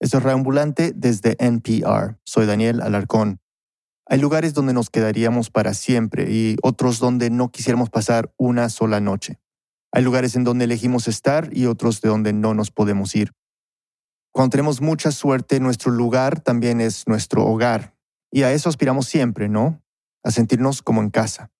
Esto es Reambulante desde NPR. Soy Daniel Alarcón. Hay lugares donde nos quedaríamos para siempre y otros donde no quisiéramos pasar una sola noche. Hay lugares en donde elegimos estar y otros de donde no nos podemos ir. Cuando tenemos mucha suerte, nuestro lugar también es nuestro hogar. Y a eso aspiramos siempre, ¿no? A sentirnos como en casa.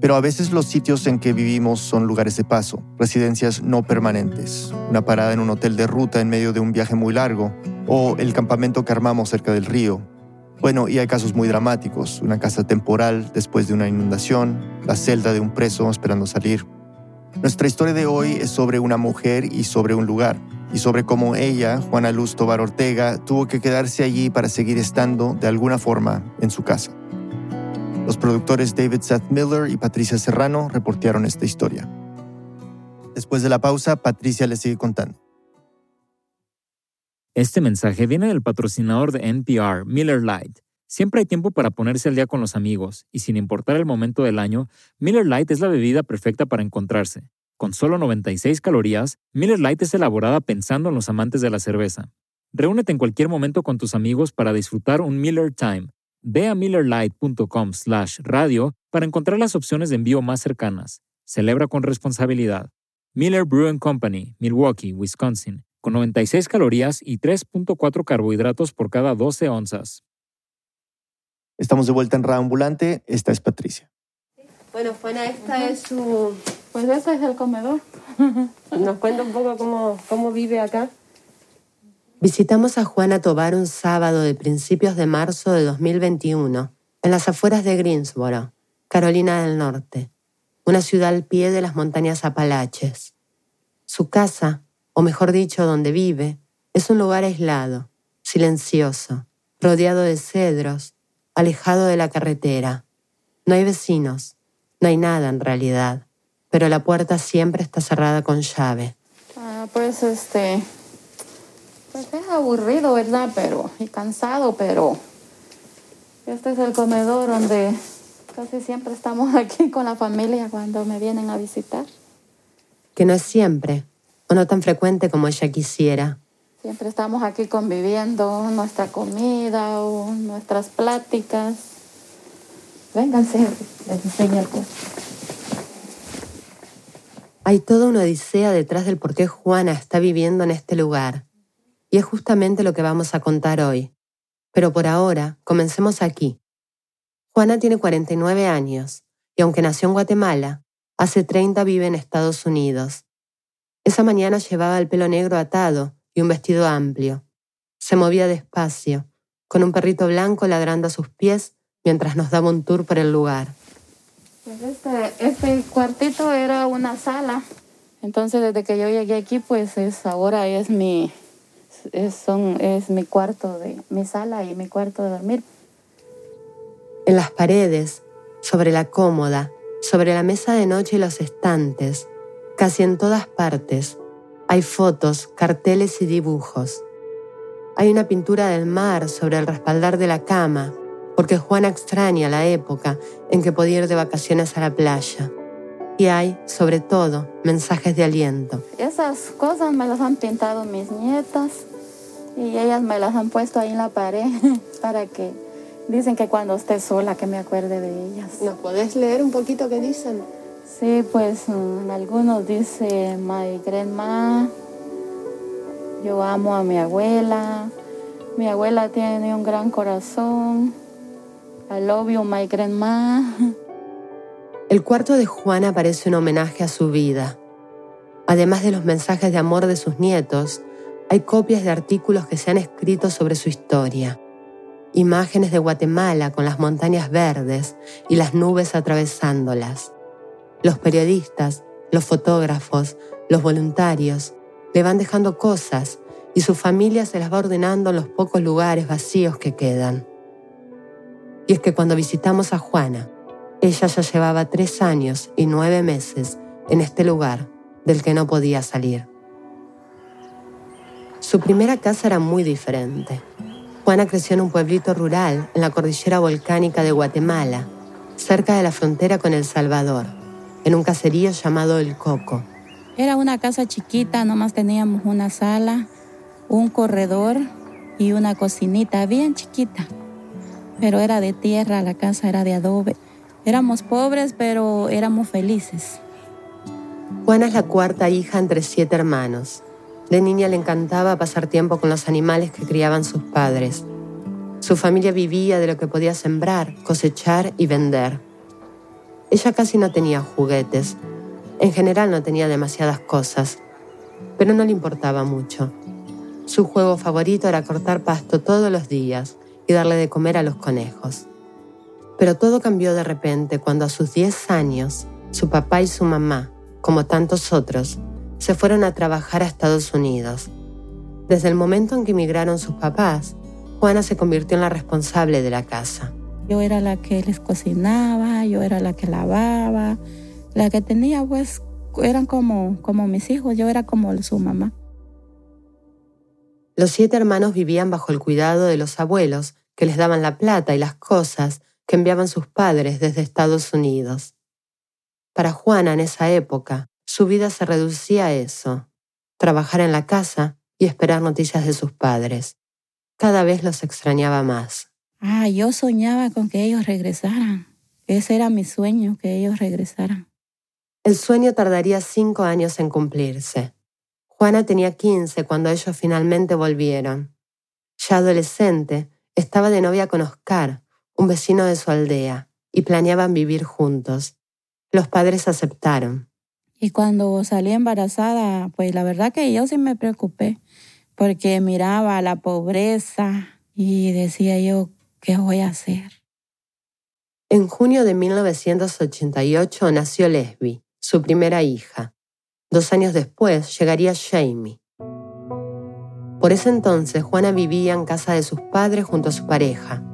Pero a veces los sitios en que vivimos son lugares de paso, residencias no permanentes, una parada en un hotel de ruta en medio de un viaje muy largo, o el campamento que armamos cerca del río. Bueno, y hay casos muy dramáticos, una casa temporal después de una inundación, la celda de un preso esperando salir. Nuestra historia de hoy es sobre una mujer y sobre un lugar, y sobre cómo ella, Juana Luz Tobar Ortega, tuvo que quedarse allí para seguir estando, de alguna forma, en su casa. Los productores David Seth Miller y Patricia Serrano reportearon esta historia. Después de la pausa, Patricia le sigue contando. Este mensaje viene del patrocinador de NPR, Miller Lite. Siempre hay tiempo para ponerse al día con los amigos, y sin importar el momento del año, Miller Lite es la bebida perfecta para encontrarse. Con solo 96 calorías, Miller Lite es elaborada pensando en los amantes de la cerveza. Reúnete en cualquier momento con tus amigos para disfrutar un Miller Time, Ve a millerlight.com slash radio para encontrar las opciones de envío más cercanas. Celebra con responsabilidad. Miller Brew Company, Milwaukee, Wisconsin, con 96 calorías y 3.4 carbohidratos por cada 12 onzas. Estamos de vuelta en Raambulante. Esta es Patricia. Bueno, Juana, esta es su... Pues ese es el comedor. Nos cuenta un poco cómo, cómo vive acá. Visitamos a Juana Tobar un sábado de principios de marzo de 2021 en las afueras de Greensboro, Carolina del Norte, una ciudad al pie de las montañas Apalaches. Su casa, o mejor dicho, donde vive, es un lugar aislado, silencioso, rodeado de cedros, alejado de la carretera. No hay vecinos, no hay nada en realidad, pero la puerta siempre está cerrada con llave. Ah, pues este, pues es aburrido, ¿verdad? Pero, y cansado, pero este es el comedor donde casi siempre estamos aquí con la familia cuando me vienen a visitar. Que no es siempre, o no tan frecuente como ella quisiera. Siempre estamos aquí conviviendo, nuestra comida o nuestras pláticas. Vénganse, les enseño el Hay toda una odisea detrás del por qué Juana está viviendo en este lugar y es justamente lo que vamos a contar hoy. Pero por ahora, comencemos aquí. Juana tiene 49 años y aunque nació en Guatemala, hace 30 vive en Estados Unidos. Esa mañana llevaba el pelo negro atado y un vestido amplio. Se movía despacio, con un perrito blanco ladrando a sus pies mientras nos daba un tour por el lugar. Pues este, este cuartito era una sala. Entonces desde que yo llegué aquí, pues es, ahora es mi, es, son, es mi cuarto, de, mi sala y mi cuarto de dormir. En las paredes, sobre la cómoda, sobre la mesa de noche y los estantes, casi en todas partes, hay fotos, carteles y dibujos. Hay una pintura del mar sobre el respaldar de la cama, porque Juana extraña la época en que podía ir de vacaciones a la playa. Y hay, sobre todo, mensajes de aliento. Esas cosas me las han pintado mis nietas y ellas me las han puesto ahí en la pared para que dicen que cuando esté sola que me acuerde de ellas. ¿Nos podés leer un poquito qué dicen? Sí, pues mm, algunos dice my grandma, yo amo a mi abuela, mi abuela tiene un gran corazón, I love you my grandma. El cuarto de Juana parece un homenaje a su vida. Además de los mensajes de amor de sus nietos, hay copias de artículos que se han escrito sobre su historia. Imágenes de Guatemala con las montañas verdes y las nubes atravesándolas. Los periodistas, los fotógrafos, los voluntarios le van dejando cosas y su familia se las va ordenando en los pocos lugares vacíos que quedan. Y es que cuando visitamos a Juana, ella ya llevaba tres años y nueve meses en este lugar del que no podía salir. Su primera casa era muy diferente. Juana creció en un pueblito rural en la cordillera volcánica de Guatemala, cerca de la frontera con El Salvador, en un caserío llamado El Coco. Era una casa chiquita, nomás teníamos una sala un corredor y una cocinita bien chiquita, pero era de tierra, la casa era de adobe. Éramos pobres, pero éramos felices. Juana es la cuarta hija entre siete hermanos. De niña le encantaba pasar tiempo con los animales que criaban sus padres. Su familia vivía de lo que podía sembrar, cosechar y vender. Ella casi no tenía juguetes. En general no tenía demasiadas cosas, pero no le importaba mucho. Su juego favorito era cortar pasto todos los días y darle de comer a los conejos. Pero todo cambió de repente cuando a sus 10 años, su papá y su mamá, como tantos otros, se fueron a trabajar a Estados Unidos. Desde el momento en que emigraron sus papás, Juana se convirtió en la responsable de la casa. Yo era la que les cocinaba, yo era la que lavaba, la que tenía pues eran como, como mis hijos, yo era como su mamá. Los siete hermanos vivían bajo el cuidado de los abuelos, que les daban la plata y las cosas que enviaban sus padres desde Estados Unidos. Para Juana en esa época, su vida se reducía a eso, trabajar en la casa y esperar noticias de sus padres. Cada vez los extrañaba más. Ah, yo soñaba con que ellos regresaran. Ese era mi sueño, que ellos regresaran. El sueño tardaría cinco años en cumplirse. Juana tenía 15 cuando ellos finalmente volvieron. Ya adolescente, estaba de novia con Oscar, un vecino de su aldea, y planeaban vivir juntos. Los padres aceptaron. Y cuando salí embarazada, pues la verdad que yo sí me preocupé, porque miraba la pobreza y decía yo, ¿qué voy a hacer? En junio de 1988 nació Lesbi, su primera hija. Dos años después llegaría Jamie. Por ese entonces Juana vivía en casa de sus padres junto a su pareja,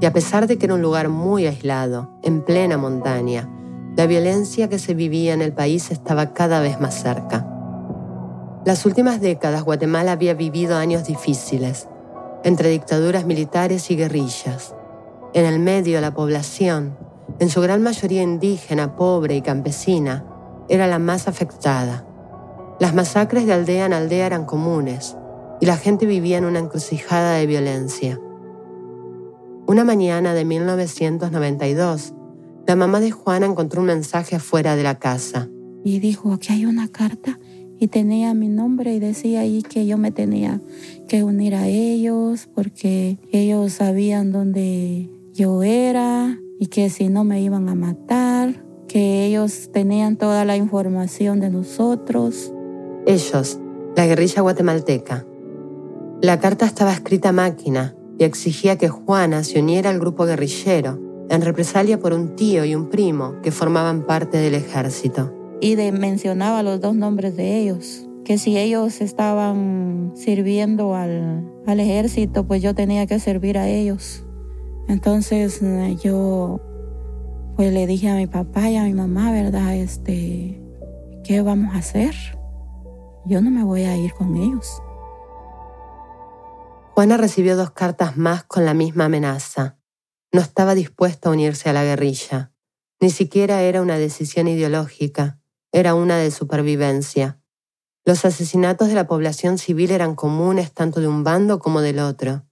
y a pesar de que era un lugar muy aislado, en plena montaña, la violencia que se vivía en el país estaba cada vez más cerca. Las últimas décadas Guatemala había vivido años difíciles, entre dictaduras militares y guerrillas. En el medio la población, en su gran mayoría indígena, pobre y campesina, era la más afectada. Las masacres de aldea en aldea eran comunes y la gente vivía en una encrucijada de violencia. Una mañana de 1992, la mamá de Juana encontró un mensaje afuera de la casa. Y dijo, aquí hay una carta y tenía mi nombre y decía ahí que yo me tenía que unir a ellos porque ellos sabían dónde yo era y que si no me iban a matar que ellos tenían toda la información de nosotros. Ellos, la guerrilla guatemalteca. La carta estaba escrita a máquina y exigía que Juana se uniera al grupo guerrillero en represalia por un tío y un primo que formaban parte del ejército. Y de, mencionaba los dos nombres de ellos, que si ellos estaban sirviendo al, al ejército, pues yo tenía que servir a ellos. Entonces yo pues le dije a mi papá y a mi mamá, ¿verdad? Este, ¿qué vamos a hacer? Yo no me voy a ir con ellos. Juana recibió dos cartas más con la misma amenaza. No estaba dispuesta a unirse a la guerrilla. Ni siquiera era una decisión ideológica, era una de supervivencia. Los asesinatos de la población civil eran comunes tanto de un bando como del otro.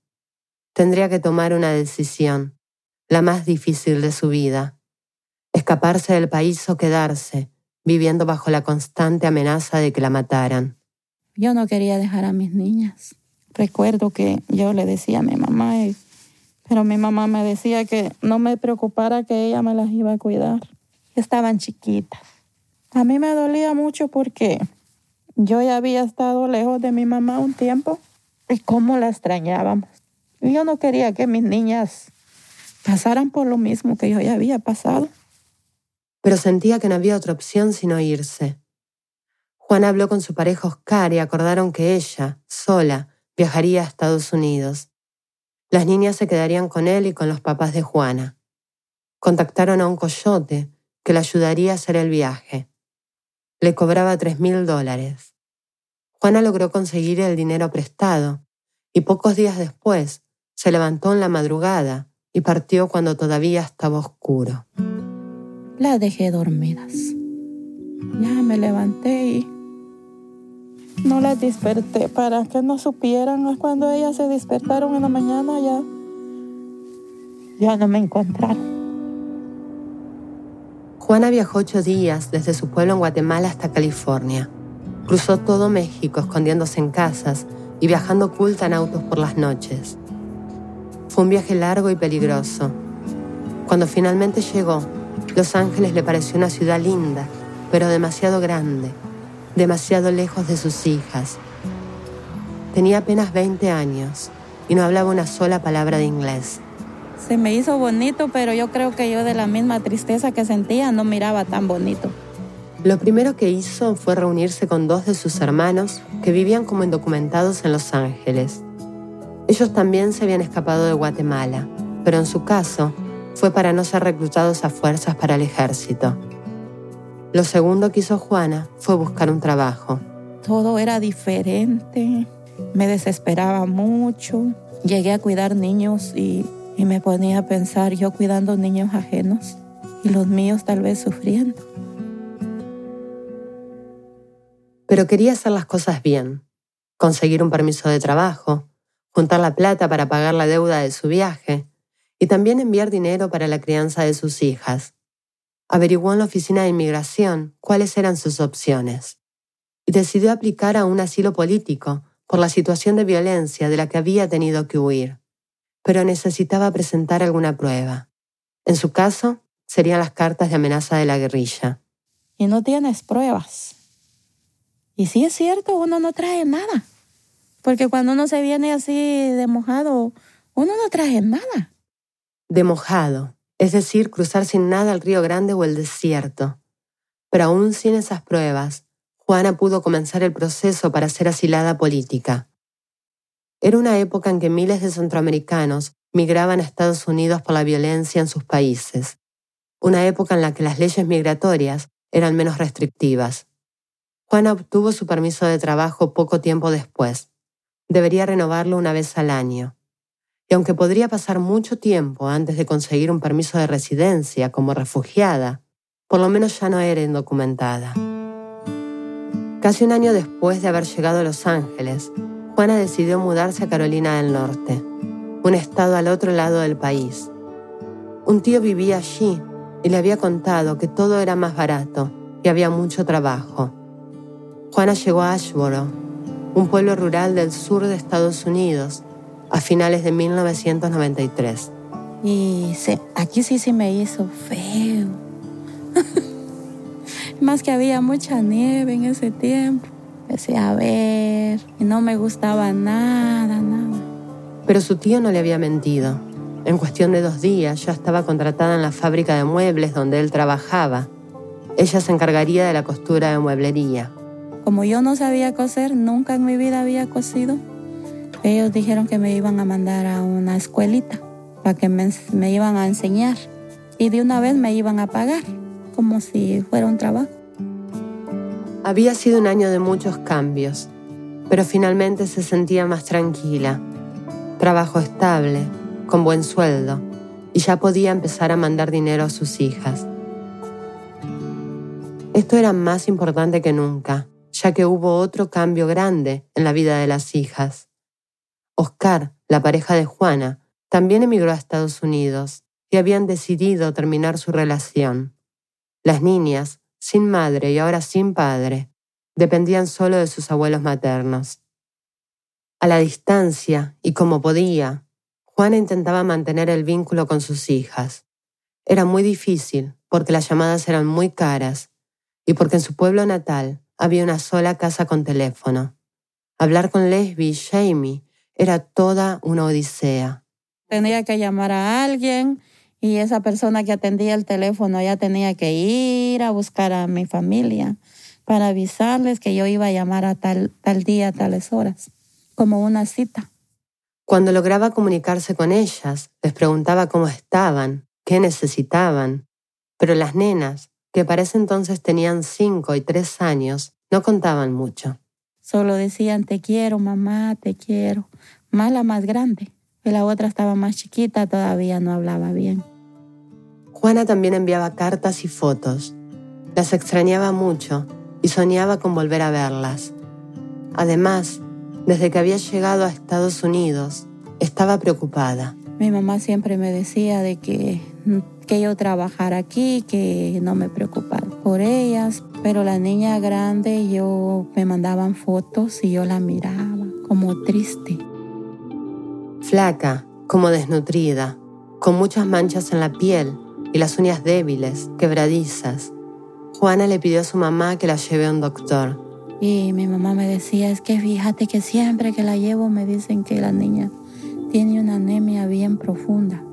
Tendría que tomar una decisión, la más difícil de su vida escaparse del país o quedarse, viviendo bajo la constante amenaza de que la mataran. Yo no quería dejar a mis niñas. Recuerdo que yo le decía a mi mamá, pero mi mamá me decía que no me preocupara que ella me las iba a cuidar. Estaban chiquitas. A mí me dolía mucho porque yo ya había estado lejos de mi mamá un tiempo y cómo la extrañábamos. Yo no quería que mis niñas pasaran por lo mismo que yo ya había pasado pero sentía que no había otra opción sino irse. Juan habló con su pareja Oscar y acordaron que ella, sola, viajaría a Estados Unidos. Las niñas se quedarían con él y con los papás de Juana. Contactaron a un coyote que le ayudaría a hacer el viaje. Le cobraba tres mil dólares. Juana logró conseguir el dinero prestado y pocos días después se levantó en la madrugada y partió cuando todavía estaba oscuro las dejé dormidas. Ya me levanté y No las desperté para que no supieran. Cuando ellas se despertaron en la mañana ya, ya no me encontraron. Juana viajó ocho días desde su pueblo en Guatemala hasta California. Cruzó todo México escondiéndose en casas y viajando oculta en autos por las noches. Fue un viaje largo y peligroso. Cuando finalmente llegó, Los Ángeles le pareció una ciudad linda, pero demasiado grande, demasiado lejos de sus hijas. Tenía apenas 20 años y no hablaba una sola palabra de inglés. Se me hizo bonito, pero yo creo que yo de la misma tristeza que sentía no miraba tan bonito. Lo primero que hizo fue reunirse con dos de sus hermanos que vivían como indocumentados en Los Ángeles. Ellos también se habían escapado de Guatemala, pero en su caso fue para no ser reclutados a fuerzas para el ejército. Lo segundo que hizo Juana fue buscar un trabajo. Todo era diferente, me desesperaba mucho. Llegué a cuidar niños y, y me ponía a pensar yo cuidando niños ajenos y los míos tal vez sufriendo. Pero quería hacer las cosas bien, conseguir un permiso de trabajo, juntar la plata para pagar la deuda de su viaje y también enviar dinero para la crianza de sus hijas. Averiguó en la oficina de inmigración cuáles eran sus opciones y decidió aplicar a un asilo político por la situación de violencia de la que había tenido que huir, pero necesitaba presentar alguna prueba. En su caso, serían las cartas de amenaza de la guerrilla. Y no tienes pruebas. Y si es cierto, uno no trae nada. Porque cuando uno se viene así de mojado, uno no trae nada. De mojado, es decir, cruzar sin nada el río Grande o el desierto. Pero aún sin esas pruebas, Juana pudo comenzar el proceso para ser asilada política. Era una época en que miles de centroamericanos migraban a Estados Unidos por la violencia en sus países. Una época en la que las leyes migratorias eran menos restrictivas. Juana obtuvo su permiso de trabajo poco tiempo después. Debería renovarlo una vez al año. Y aunque podría pasar mucho tiempo antes de conseguir un permiso de residencia como refugiada, por lo menos ya no era indocumentada. Casi un año después de haber llegado a Los Ángeles, Juana decidió mudarse a Carolina del Norte, un estado al otro lado del país. Un tío vivía allí y le había contado que todo era más barato y había mucho trabajo. Juana llegó a Ashboro, un pueblo rural del sur de Estados Unidos, a finales de 1993. Y aquí sí se me hizo feo. Más que había mucha nieve en ese tiempo. Empecé a ver y no me gustaba nada, nada. Pero su tío no le había mentido. En cuestión de dos días ya estaba contratada en la fábrica de muebles donde él trabajaba. Ella se encargaría de la costura de mueblería. Como yo no sabía coser, nunca en mi vida había cosido, ellos dijeron que me iban a mandar a una escuelita para que me, me iban a enseñar y de una vez me iban a pagar, como si fuera un trabajo. Había sido un año de muchos cambios, pero finalmente se sentía más tranquila. Trabajo estable, con buen sueldo, y ya podía empezar a mandar dinero a sus hijas. Esto era más importante que nunca ya que hubo otro cambio grande en la vida de las hijas. Oscar, la pareja de Juana, también emigró a Estados Unidos y habían decidido terminar su relación. Las niñas, sin madre y ahora sin padre, dependían solo de sus abuelos maternos. A la distancia y como podía, Juana intentaba mantener el vínculo con sus hijas. Era muy difícil porque las llamadas eran muy caras y porque en su pueblo natal había una sola casa con teléfono. Hablar con Lesbi y Jamie era toda una odisea. Tenía que llamar a alguien y esa persona que atendía el teléfono ya tenía que ir a buscar a mi familia para avisarles que yo iba a llamar a tal, tal día, a tales horas, como una cita. Cuando lograba comunicarse con ellas, les preguntaba cómo estaban, qué necesitaban, pero las nenas que para ese entonces tenían cinco y tres años, no contaban mucho. Solo decían, te quiero, mamá, te quiero. Más la más grande, y la otra estaba más chiquita, todavía no hablaba bien. Juana también enviaba cartas y fotos. Las extrañaba mucho y soñaba con volver a verlas. Además, desde que había llegado a Estados Unidos, estaba preocupada. Mi mamá siempre me decía de que, que yo trabajara aquí, que no me preocupara por ellas, pero la niña grande yo me mandaban fotos y yo la miraba como triste. Flaca, como desnutrida, con muchas manchas en la piel y las uñas débiles, quebradizas. Juana le pidió a su mamá que la lleve a un doctor. Y mi mamá me decía, es que fíjate que siempre que la llevo me dicen que la niña tiene una anemia bien profunda.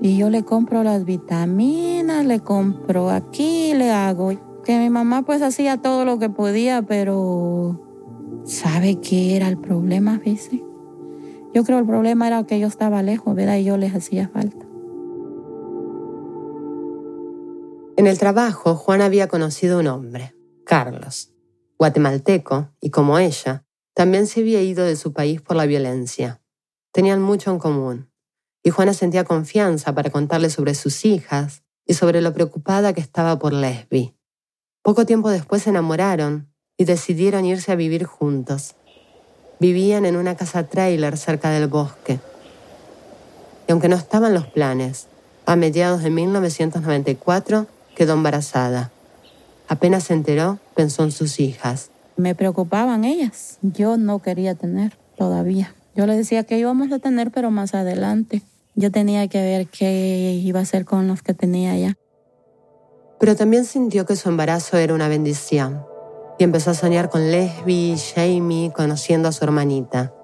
Y yo le compro las vitaminas, le compro aquí, le hago. Que mi mamá pues hacía todo lo que podía, pero ¿sabe qué era el problema, dice? Yo creo el problema era que yo estaba lejos, ¿verdad? Y yo les hacía falta. En el trabajo, Juan había conocido un hombre, Carlos, guatemalteco, y como ella, también se había ido de su país por la violencia. Tenían mucho en común, y Juana sentía confianza para contarle sobre sus hijas y sobre lo preocupada que estaba por Lesbi. Poco tiempo después se enamoraron y decidieron irse a vivir juntos. Vivían en una casa trailer cerca del bosque. Y aunque no estaban los planes, a mediados de 1994 quedó embarazada. Apenas se enteró, pensó en sus hijas. Me preocupaban ellas. Yo no quería tener todavía. Yo le decía que íbamos a tener, pero más adelante. Yo tenía que ver qué iba a hacer con los que tenía ya. Pero también sintió que su embarazo era una bendición y empezó a soñar con Lesbi y Jamie conociendo a su hermanita.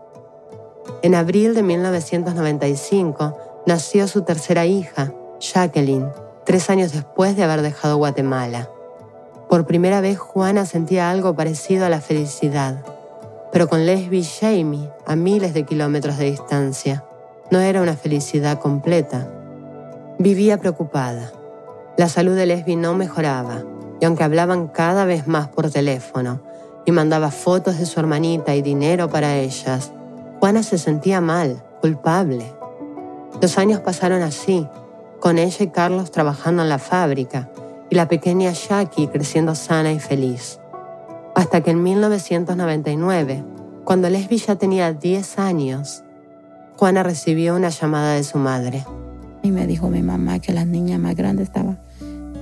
En abril de 1995 nació su tercera hija, Jacqueline, tres años después de haber dejado Guatemala. Por primera vez Juana sentía algo parecido a la felicidad, pero con Lesbi y Jamie a miles de kilómetros de distancia. No era una felicidad completa. Vivía preocupada. La salud de Lesbi no mejoraba y aunque hablaban cada vez más por teléfono y mandaba fotos de su hermanita y dinero para ellas, Juana se sentía mal, culpable. Los años pasaron así, con ella y Carlos trabajando en la fábrica y la pequeña Jackie creciendo sana y feliz. Hasta que en 1999, cuando Lesbi ya tenía 10 años, Juana recibió una llamada de su madre. Y me dijo mi mamá que la niña más grande estaba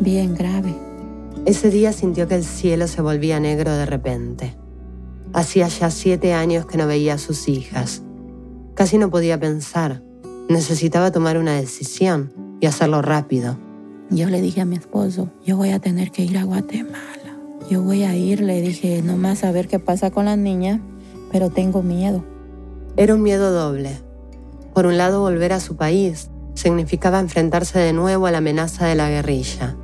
bien grave ese día sintió que el cielo se volvía negro de repente. Hacía ya siete años que no veía a sus hijas. Casi no podía pensar. Necesitaba tomar una decisión y hacerlo rápido. Yo le dije a mi esposo, yo voy a tener que ir a Guatemala. Yo voy a ir, le dije, nomás a ver qué pasa con la niña, pero tengo miedo. Era un miedo doble. Por un lado, volver a su país significaba enfrentarse de nuevo a la amenaza de la guerrilla.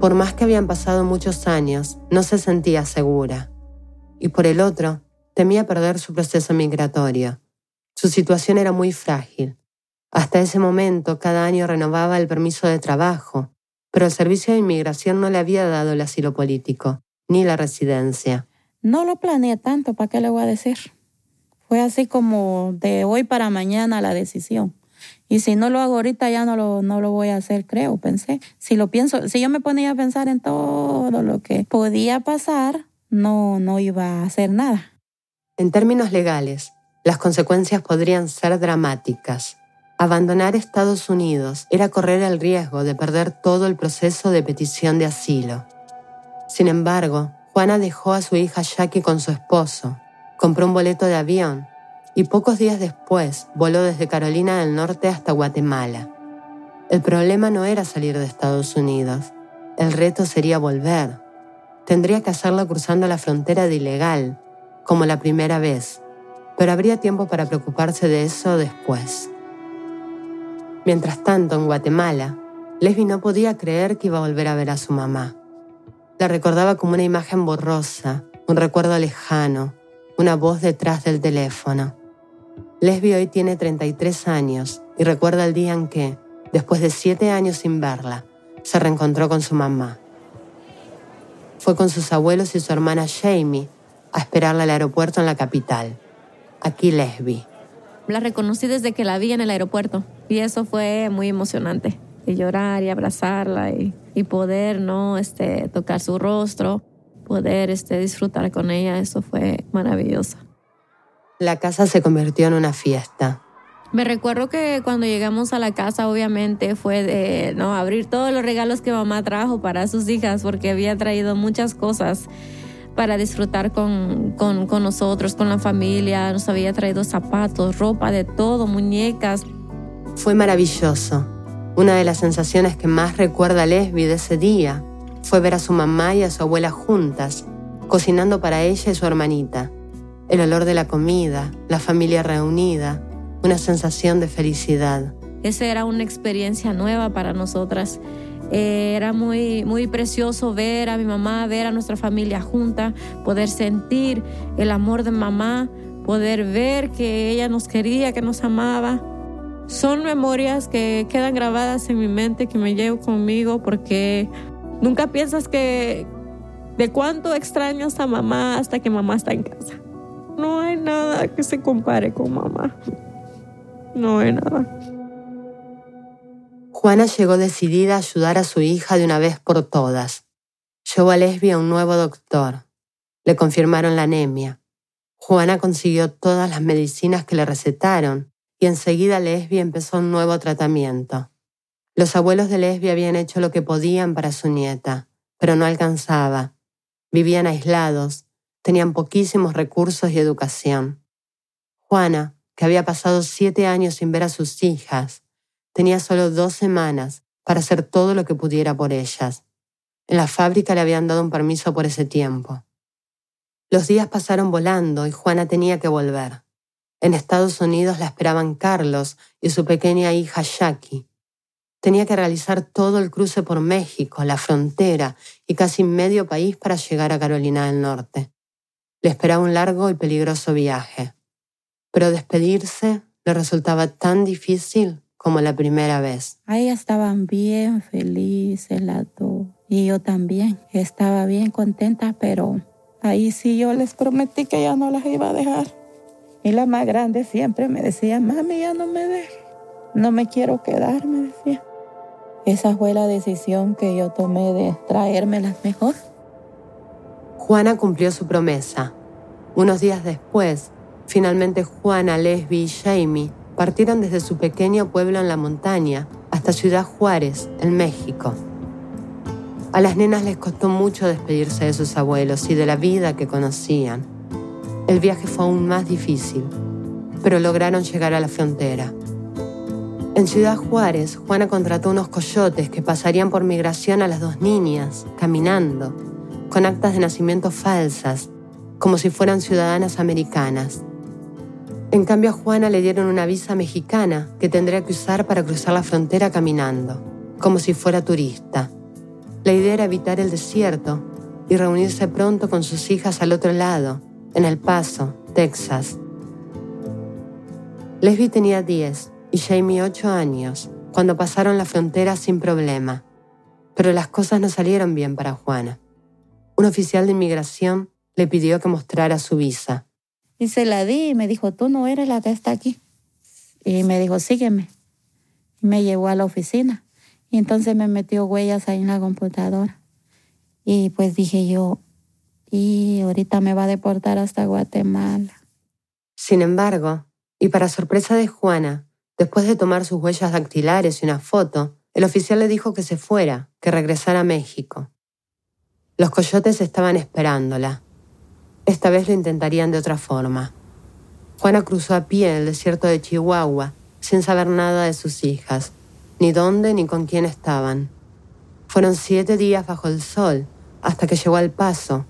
Por más que habían pasado muchos años, no se sentía segura. Y por el otro, temía perder su proceso migratorio. Su situación era muy frágil. Hasta ese momento, cada año renovaba el permiso de trabajo, pero el servicio de inmigración no le había dado el asilo político, ni la residencia. No lo planeé tanto, ¿para qué le voy a decir? Fue así como de hoy para mañana la decisión. Y si no lo hago ahorita, ya no lo, no lo voy a hacer, creo, pensé. Si lo pienso, si yo me ponía a pensar en todo lo que podía pasar, no, no iba a hacer nada. En términos legales, las consecuencias podrían ser dramáticas. Abandonar Estados Unidos era correr el riesgo de perder todo el proceso de petición de asilo. Sin embargo, Juana dejó a su hija Jackie con su esposo, compró un boleto de avión y pocos días después voló desde Carolina del Norte hasta Guatemala. El problema no era salir de Estados Unidos, el reto sería volver. Tendría que hacerlo cruzando la frontera de ilegal, como la primera vez, pero habría tiempo para preocuparse de eso después. Mientras tanto, en Guatemala, Lesbi no podía creer que iba a volver a ver a su mamá. La recordaba como una imagen borrosa, un recuerdo lejano, una voz detrás del teléfono. Lesbi hoy tiene 33 años y recuerda el día en que, después de siete años sin verla, se reencontró con su mamá. Fue con sus abuelos y su hermana Jamie a esperarla al aeropuerto en la capital. Aquí Lesbi. La reconocí desde que la vi en el aeropuerto y eso fue muy emocionante. Y llorar y abrazarla y, poder no este, tocar su rostro. Poder este, disfrutar con ella, eso fue maravilloso. La casa se convirtió en una fiesta. Me recuerdo que cuando llegamos a la casa, obviamente fue de no abrir todos los regalos que mamá trajo para sus hijas, porque había traído muchas cosas para disfrutar con, con, con nosotros, con la familia. Nos había traído zapatos, ropa, de todo, muñecas. Fue maravilloso. Una de las sensaciones que más recuerda Lesbi de ese día fue ver a su mamá y a su abuela juntas, cocinando para ella y su hermanita. El olor de la comida, la familia reunida, una sensación de felicidad. Esa era una experiencia nueva para nosotras. Eh, era muy, muy precioso ver a mi mamá, ver a nuestra familia junta, poder sentir el amor de mamá, poder ver que ella nos quería, que nos amaba. Son memorias que quedan grabadas en mi mente, que me llevo conmigo, porque nunca piensas que de cuánto extrañas a mamá hasta que mamá está en casa. No hay nada que se compare con mamá. No hay nada. Juana llegó decidida a ayudar a su hija de una vez por todas. Llevó a Lesbia a un nuevo doctor. Le confirmaron la anemia. Juana consiguió todas las medicinas que le recetaron y enseguida Lesbia empezó un nuevo tratamiento. Los abuelos de Lesbia habían hecho lo que podían para su nieta, pero no alcanzaba. Vivían aislados, tenían poquísimos recursos y educación. Juana, que había pasado siete años sin ver a sus hijas, tenía solo dos semanas para hacer todo lo que pudiera por ellas. En la fábrica le habían dado un permiso por ese tiempo. Los días pasaron volando y Juana tenía que volver. En Estados Unidos la esperaban Carlos y su pequeña hija Jackie. Tenía que realizar todo el cruce por México, la frontera y casi medio país para llegar a Carolina del Norte. Le esperaba un largo y peligroso viaje. Pero despedirse le resultaba tan difícil como la primera vez. Ahí estaban bien felices las dos. Y yo también estaba bien contenta, pero ahí sí yo les prometí que ya no las iba a dejar. Y la más grande siempre me decía, mami, ya no me dejes. No me quiero quedar, me decía. Esa fue la decisión que yo tomé de traérmelas mejor. Juana cumplió su promesa. Unos días después, finalmente Juana, Lesbi y Jamie partieron desde su pequeño pueblo en la montaña hasta Ciudad Juárez, en México. A las nenas les costó mucho despedirse de sus abuelos y de la vida que conocían. El viaje fue aún más difícil, pero lograron llegar a la frontera. En Ciudad Juárez, Juana contrató unos coyotes que pasarían por migración a las dos niñas, caminando, con actas de nacimiento falsas, como si fueran ciudadanas americanas. En cambio a Juana le dieron una visa mexicana que tendría que usar para cruzar la frontera caminando, como si fuera turista. La idea era evitar el desierto y reunirse pronto con sus hijas al otro lado, en El Paso, Texas. Lesbi tenía 10 y Jamie 8 años cuando pasaron la frontera sin problema, pero las cosas no salieron bien para Juana. Un oficial de inmigración le pidió que mostrara su visa y se la di y me dijo, tú no eres la que está aquí. Y me dijo, sígueme. Y me llevó a la oficina. Y entonces me metió huellas ahí en la computadora. Y pues dije yo, y ahorita me va a deportar hasta Guatemala. Sin embargo, y para sorpresa de Juana, después de tomar sus huellas dactilares y una foto, el oficial le dijo que se fuera, que regresara a México. Los coyotes estaban esperándola, esta vez lo intentarían de otra forma. Juana cruzó a pie el desierto de Chihuahua, sin saber nada de sus hijas, ni dónde ni con quién estaban. Fueron siete días bajo el sol hasta que llegó al paso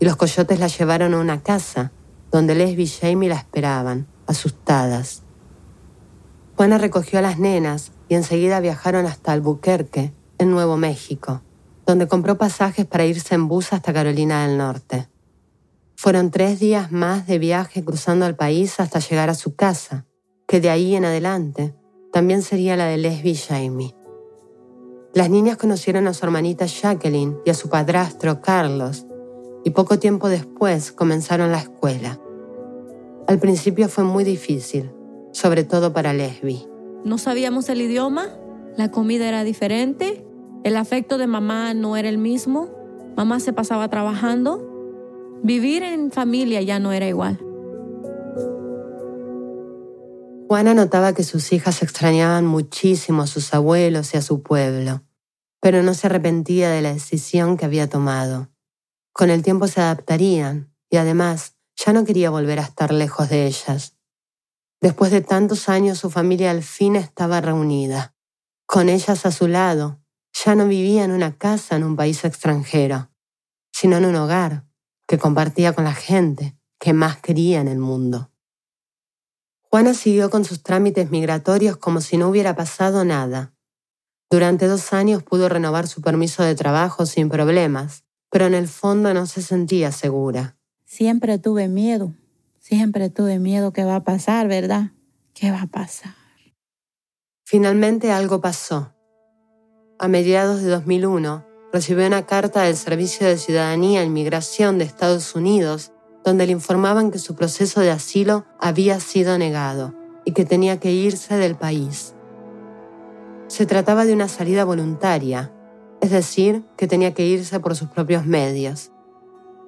y los coyotes la llevaron a una casa donde Lesbi y Jamie la esperaban, asustadas. Juana recogió a las nenas y enseguida viajaron hasta Albuquerque, en Nuevo México, donde compró pasajes para irse en bus hasta Carolina del Norte. Fueron tres días más de viaje cruzando el país hasta llegar a su casa, que de ahí en adelante también sería la de Lesbi y Jamie. Las niñas conocieron a su hermanita Jacqueline y a su padrastro Carlos, y poco tiempo después comenzaron la escuela. Al principio fue muy difícil, sobre todo para Lesbi. No sabíamos el idioma, la comida era diferente, el afecto de mamá no era el mismo, mamá se pasaba trabajando, vivir en familia ya no era igual. Juana notaba que sus hijas extrañaban muchísimo a sus abuelos y a su pueblo, pero no se arrepentía de la decisión que había tomado. Con el tiempo se adaptarían y además ya no quería volver a estar lejos de ellas. Después de tantos años su familia al fin estaba reunida. Con ellas a su lado, ya no vivía en una casa en un país extranjero, sino en un hogar que compartía con la gente que más quería en el mundo. Juana siguió con sus trámites migratorios como si no hubiera pasado nada. Durante dos años pudo renovar su permiso de trabajo sin problemas, pero en el fondo no se sentía segura. Siempre tuve miedo, siempre tuve miedo que va a pasar, ¿verdad? ¿Qué va a pasar? Finalmente algo pasó. A mediados de 2001, recibió una carta del Servicio de Ciudadanía e Inmigración de Estados Unidos donde le informaban que su proceso de asilo había sido negado y que tenía que irse del país. Se trataba de una salida voluntaria, es decir, que tenía que irse por sus propios medios.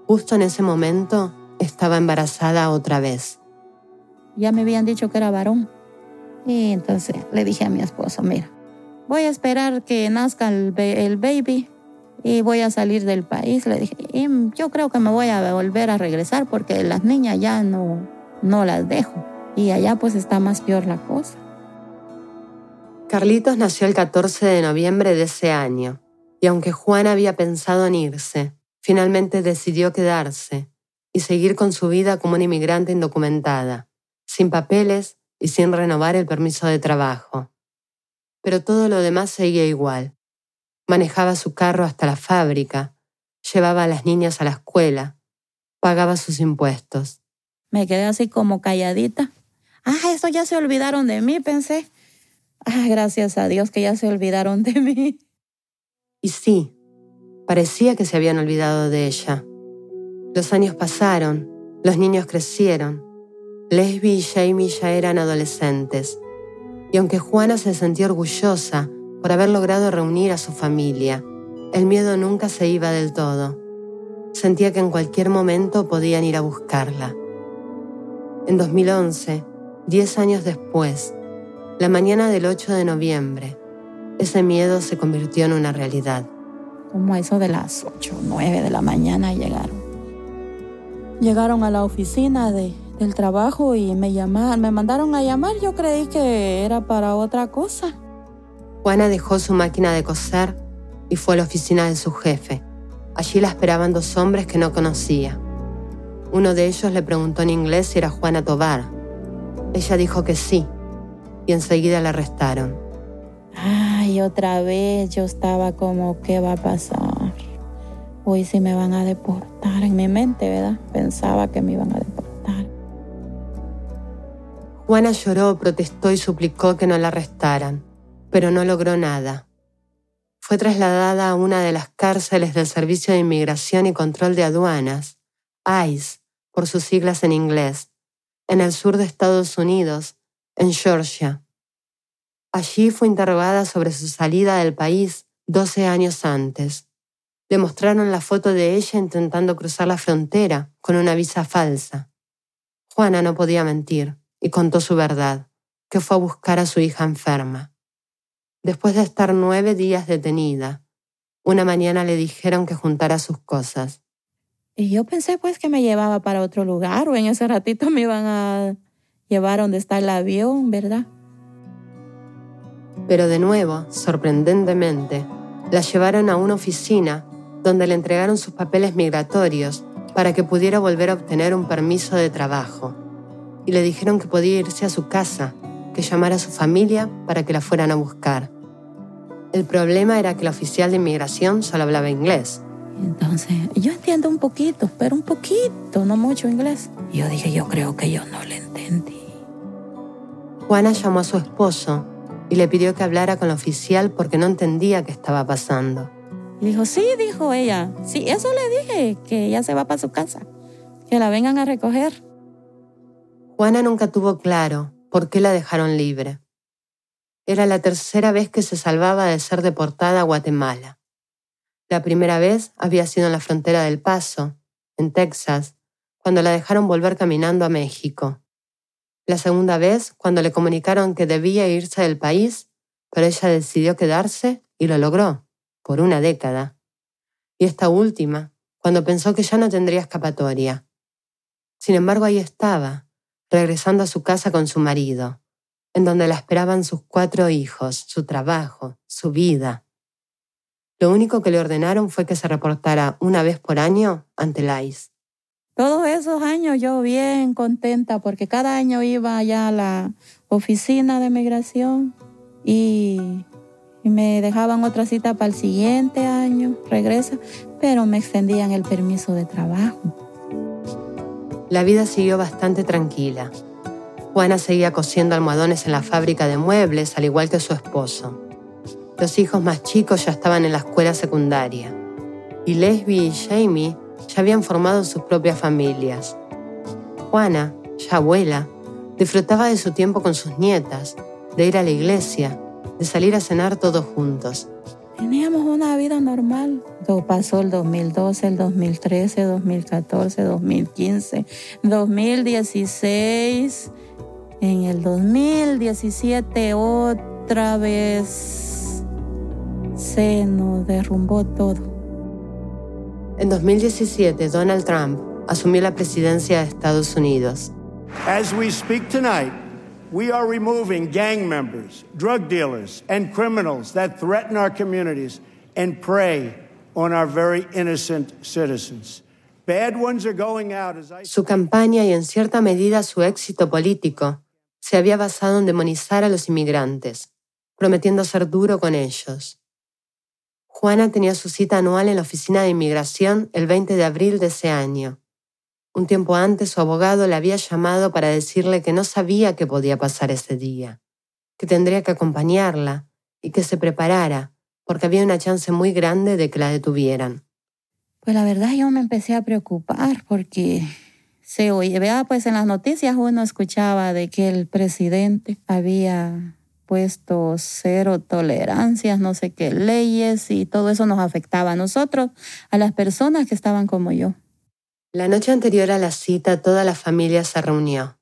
Justo en ese momento estaba embarazada otra vez. Ya me habían dicho que era varón. Y entonces le dije a mi esposo, mira, voy a esperar que nazca el, el baby y voy a salir del país. Le dije, yo creo que me voy a volver a regresar porque las niñas ya no, no las dejo. Y allá pues está más peor la cosa. Carlitos nació el 14 de noviembre de ese año. Y aunque Juan había pensado en irse, finalmente decidió quedarse y seguir con su vida como una inmigrante indocumentada, sin papeles y sin renovar el permiso de trabajo. Pero todo lo demás seguía igual. Manejaba su carro hasta la fábrica, llevaba a las niñas a la escuela, pagaba sus impuestos. Me quedé así como calladita. Ah, eso ya se olvidaron de mí, pensé. Ah, gracias a Dios que ya se olvidaron de mí. Y sí, parecía que se habían olvidado de ella. Los años pasaron, los niños crecieron. Lesbi y Jamie ya eran adolescentes. Y aunque Juana se sentía orgullosa por haber logrado reunir a su familia. El miedo nunca se iba del todo. Sentía que en cualquier momento podían ir a buscarla. En 2011, diez años después, la mañana del 8 de noviembre, ese miedo se convirtió en una realidad. Como eso de las 8 o 9 de la mañana llegaron. Llegaron a la oficina de, del trabajo y me llamaron, me mandaron a llamar. Yo creí que era para otra cosa. Juana dejó su máquina de coser y fue a la oficina de su jefe. Allí la esperaban dos hombres que no conocía. Uno de ellos le preguntó en inglés si era Juana Tobar. Ella dijo que sí, y enseguida la arrestaron. Ay, otra vez yo estaba como, ¿qué va a pasar? Hoy sí me van a deportar en mi mente, ¿verdad? Pensaba que me iban a deportar. Juana lloró, protestó y suplicó que no la arrestaran pero no logró nada. Fue trasladada a una de las cárceles del Servicio de Inmigración y Control de Aduanas, ICE, por sus siglas en inglés, en el sur de Estados Unidos, en Georgia. Allí fue interrogada sobre su salida del país 12 años antes. Le mostraron la foto de ella intentando cruzar la frontera con una visa falsa. Juana no podía mentir y contó su verdad, que fue a buscar a su hija enferma. Después de estar nueve días detenida, una mañana le dijeron que juntara sus cosas. Y yo pensé pues que me llevaba para otro lugar o en ese ratito me iban a llevar donde está el avión, ¿verdad? Pero de nuevo, sorprendentemente, la llevaron a una oficina donde le entregaron sus papeles migratorios para que pudiera volver a obtener un permiso de trabajo. Y le dijeron que podía irse a su casa que llamara a su familia para que la fueran a buscar. El problema era que la oficial de inmigración solo hablaba inglés. Entonces, yo entiendo un poquito, pero un poquito, no mucho inglés. Yo dije, yo creo que yo no le entendí. Juana llamó a su esposo y le pidió que hablara con la oficial porque no entendía qué estaba pasando. Dijo, sí, dijo ella, sí, eso le dije, que ella se va para su casa, que la vengan a recoger. Juana nunca tuvo claro por qué la dejaron libre. Era la tercera vez que se salvaba de ser deportada a Guatemala. La primera vez había sido en la frontera del Paso, en Texas, cuando la dejaron volver caminando a México. La segunda vez cuando le comunicaron que debía irse del país, pero ella decidió quedarse y lo logró, por una década. Y esta última, cuando pensó que ya no tendría escapatoria. Sin embargo, ahí estaba, regresando a su casa con su marido, en donde la esperaban sus cuatro hijos, su trabajo, su vida. Lo único que le ordenaron fue que se reportara una vez por año ante el ICE. Todos esos años yo bien contenta porque cada año iba allá a la oficina de migración y, me dejaban otra cita para el siguiente año, regresa, pero me extendían el permiso de trabajo. La vida siguió bastante tranquila. Juana seguía cosiendo almohadones en la fábrica de muebles, al igual que su esposo. Los hijos más chicos ya estaban en la escuela secundaria. Y Leslie y Jamie ya habían formado sus propias familias. Juana, ya abuela, disfrutaba de su tiempo con sus nietas, de ir a la iglesia, de salir a cenar todos juntos. Teníamos una vida normal. Todo pasó el 2012, el 2013, 2014, 2015, 2016. En el 2017 otra vez se nos derrumbó todo. En 2017, Donald Trump asumió la presidencia de Estados Unidos. As we speak tonight, we are removing gang members, drug dealers, and criminals that threaten our communities and prey on our very innocent citizens. Bad ones are going out as I... Su campaña y en cierta medida su éxito político se había basado en demonizar a los inmigrantes, prometiendo ser duro con ellos. Juana tenía su cita anual en la oficina de inmigración el 20 de abril de ese año. Un tiempo antes su abogado la había llamado para decirle que no sabía qué podía pasar ese día, que tendría que acompañarla y que se preparara, porque había una chance muy grande de que la detuvieran. Pues la verdad yo me empecé a preocupar porque se oye, vea, pues en las noticias uno escuchaba de que el presidente había puesto cero tolerancias, no sé qué leyes y todo eso nos afectaba a nosotros, a las personas que estaban como yo. La noche anterior a la cita toda la familia se reunió.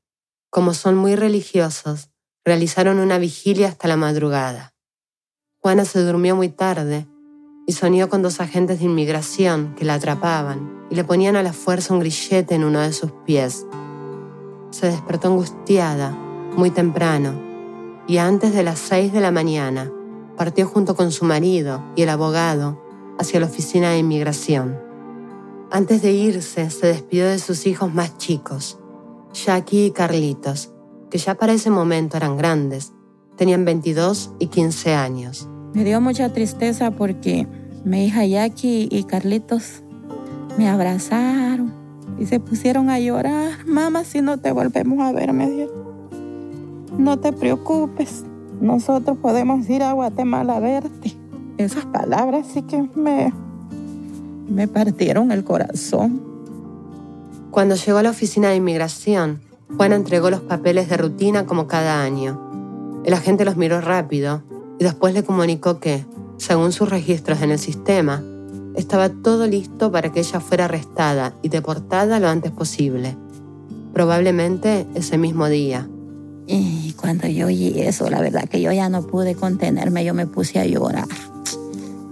Como son muy religiosos, realizaron una vigilia hasta la madrugada. Juana se durmió muy tarde y soñó con dos agentes de inmigración que la atrapaban y le ponían a la fuerza un grillete en uno de sus pies. Se despertó angustiada, muy temprano, y antes de las seis de la mañana partió junto con su marido y el abogado hacia la oficina de inmigración. Antes de irse, se despidió de sus hijos más chicos, Jackie y Carlitos, que ya para ese momento eran grandes, tenían 22 y 15 años. Me dio mucha tristeza porque mi hija Jackie y Carlitos me abrazaron y se pusieron a llorar. Mamá, si no te volvemos a ver, me dijeron. No te preocupes, nosotros podemos ir a Guatemala a verte. Esas palabras sí que me, me partieron el corazón. Cuando llegó a la oficina de inmigración, Juana entregó los papeles de rutina como cada año. El agente los miró rápido y después le comunicó que, según sus registros en el sistema, estaba todo listo para que ella fuera arrestada y deportada lo antes posible, probablemente ese mismo día. Y cuando yo oí eso, la verdad que yo ya no pude contenerme, yo me puse a llorar.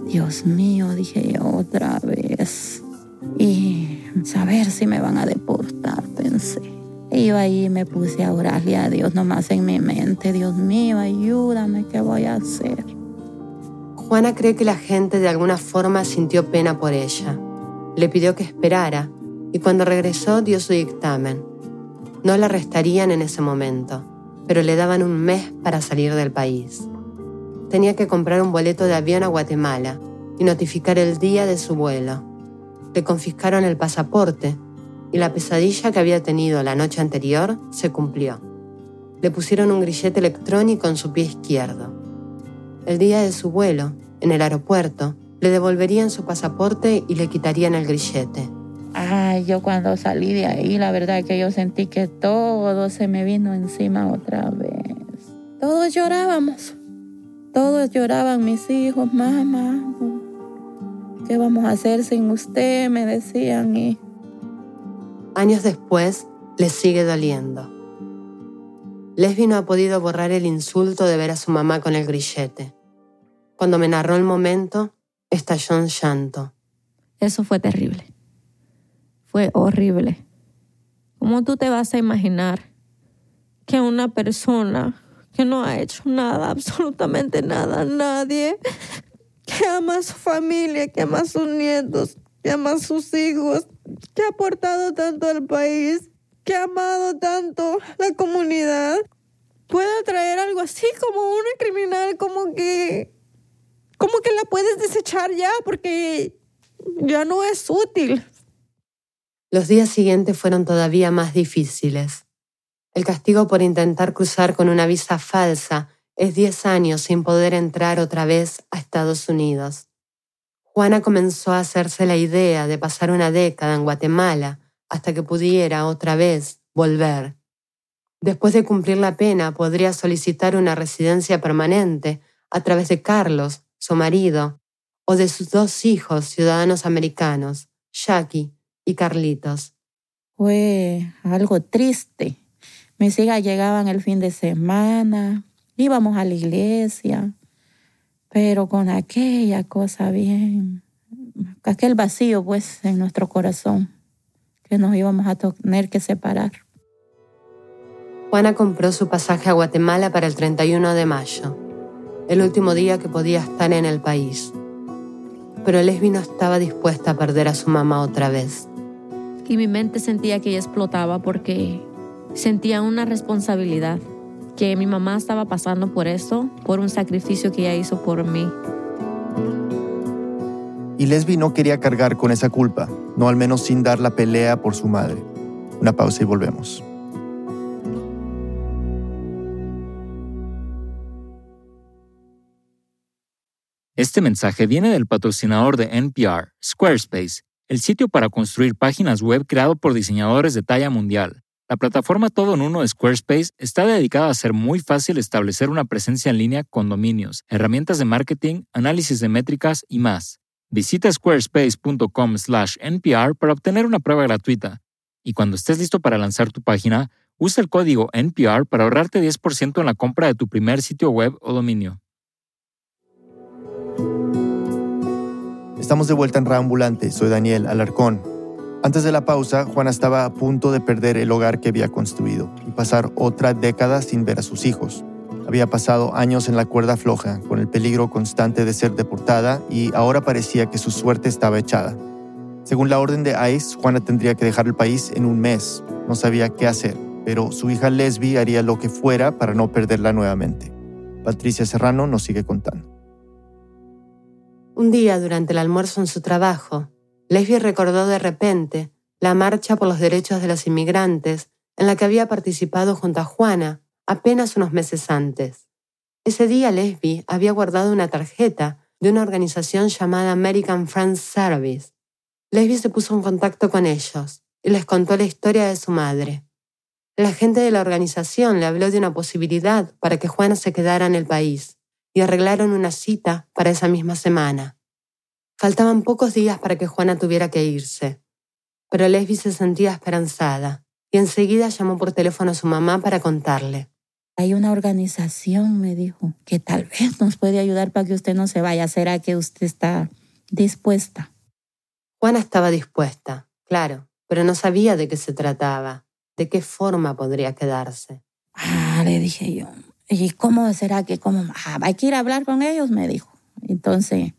Dios mío, dije otra vez. Y saber si me van a deportar, pensé. Iba ahí me puse a orarle a Dios nomás en mi mente. Dios mío, ayúdame, ¿qué voy a hacer? Juana cree que la gente de alguna forma sintió pena por ella. Le pidió que esperara y cuando regresó dio su dictamen. No la arrestarían en ese momento pero le daban un mes para salir del país. Tenía que comprar un boleto de avión a Guatemala y notificar el día de su vuelo. Le confiscaron el pasaporte y la pesadilla que había tenido la noche anterior se cumplió. Le pusieron un grillete electrónico en su pie izquierdo. El día de su vuelo, en el aeropuerto, le devolverían su pasaporte y le quitarían el grillete. Ay, yo cuando salí de ahí, la verdad que yo sentí que todo se me vino encima otra vez. Todos llorábamos. Todos lloraban mis hijos, mamá. ¿qué vamos a hacer sin usted? Me decían y... Años después, les sigue doliendo. Lesbi no ha podido borrar el insulto de ver a su mamá con el grillete. Cuando me narró el momento, estalló en llanto. Eso fue terrible. Fue horrible. ¿Cómo tú te vas a imaginar que una persona que no ha hecho nada, absolutamente nada, nadie, que ama a su familia, que ama a sus nietos, que ama a sus hijos, que ha aportado tanto al país, que ha amado tanto la comunidad, pueda traer algo así como una criminal, como que, como que la puedes desechar ya porque ya no es útil. Los días siguientes fueron todavía más difíciles. El castigo por intentar cruzar con una visa falsa es 10 años sin poder entrar otra vez a Estados Unidos. Juana comenzó a hacerse la idea de pasar una década en Guatemala hasta que pudiera otra vez volver. Después de cumplir la pena, podría solicitar una residencia permanente a través de Carlos, su marido, o de sus dos hijos ciudadanos americanos, Jackie y Carlitos. Fue algo triste. Mis hijas llegaban el fin de semana, íbamos a la iglesia, pero con aquella cosa bien, aquel vacío pues en nuestro corazón, que nos íbamos a tener que separar. Juana compró su pasaje a Guatemala para el 31 de mayo, el último día que podía estar en el país. Pero Lesbi no estaba dispuesta a perder a su mamá otra vez. Y mi mente sentía que ella explotaba porque sentía una responsabilidad, que mi mamá estaba pasando por eso, por un sacrificio que ella hizo por mí. Y Lesbi no quería cargar con esa culpa, no al menos sin dar la pelea por su madre. Una pausa y volvemos. Este mensaje viene del patrocinador de NPR, Squarespace, el sitio para construir páginas web creado por diseñadores de talla mundial. La plataforma todo en uno de Squarespace está dedicada a hacer muy fácil establecer una presencia en línea con dominios, herramientas de marketing, análisis de métricas y más. Visita squarespace.com/npr para obtener una prueba gratuita. Y cuando estés listo para lanzar tu página, usa el código NPR para ahorrarte 10% en la compra de tu primer sitio web o dominio. Estamos de vuelta en Reambulante, soy Daniel Alarcón. Antes de la pausa, Juana estaba a punto de perder el hogar que había construido y pasar otra década sin ver a sus hijos. Había pasado años en la cuerda floja, con el peligro constante de ser deportada y ahora parecía que su suerte estaba echada. Según la orden de ICE, Juana tendría que dejar el país en un mes. No sabía qué hacer, pero su hija Lesbi haría lo que fuera para no perderla nuevamente. Patricia Serrano nos sigue contando. Un día, durante el almuerzo en su trabajo, Lesbi recordó de repente la marcha por los derechos de los inmigrantes en la que había participado junto a Juana apenas unos meses antes. Ese día Lesbi había guardado una tarjeta de una organización llamada American Friends Service. Lesbi se puso en contacto con ellos y les contó la historia de su madre. La gente de la organización le habló de una posibilidad para que Juana se quedara en el país y arreglaron una cita para esa misma semana. Faltaban pocos días para que Juana tuviera que irse, pero Lesbi se sentía esperanzada y enseguida llamó por teléfono a su mamá para contarle. Hay una organización, me dijo, que tal vez nos puede ayudar para que usted no se vaya. ¿Será que usted está dispuesta? Juana estaba dispuesta, claro, pero no sabía de qué se trataba, de qué forma podría quedarse. Ah, le dije yo, ¿Y cómo será que, cómo, ah, hay que ir a hablar con ellos? Me dijo. Entonces,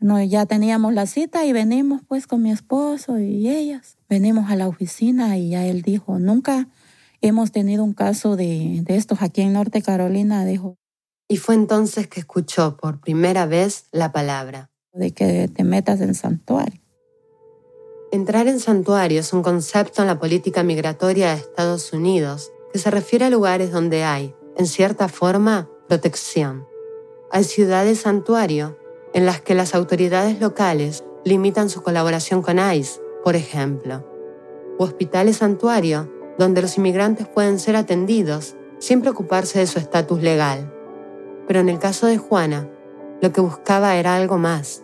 no, ya teníamos la cita y venimos pues con mi esposo y ellas. Venimos a la oficina y ya él dijo, nunca hemos tenido un caso de, de estos aquí en Norte Carolina, dijo. Y fue entonces que escuchó por primera vez la palabra. De que te metas en santuario. Entrar en santuario es un concepto en la política migratoria de Estados Unidos que se refiere a lugares donde hay en cierta forma, protección. Hay ciudades santuario en las que las autoridades locales limitan su colaboración con ICE, por ejemplo. O hospitales santuario donde los inmigrantes pueden ser atendidos sin preocuparse de su estatus legal. Pero en el caso de Juana, lo que buscaba era algo más.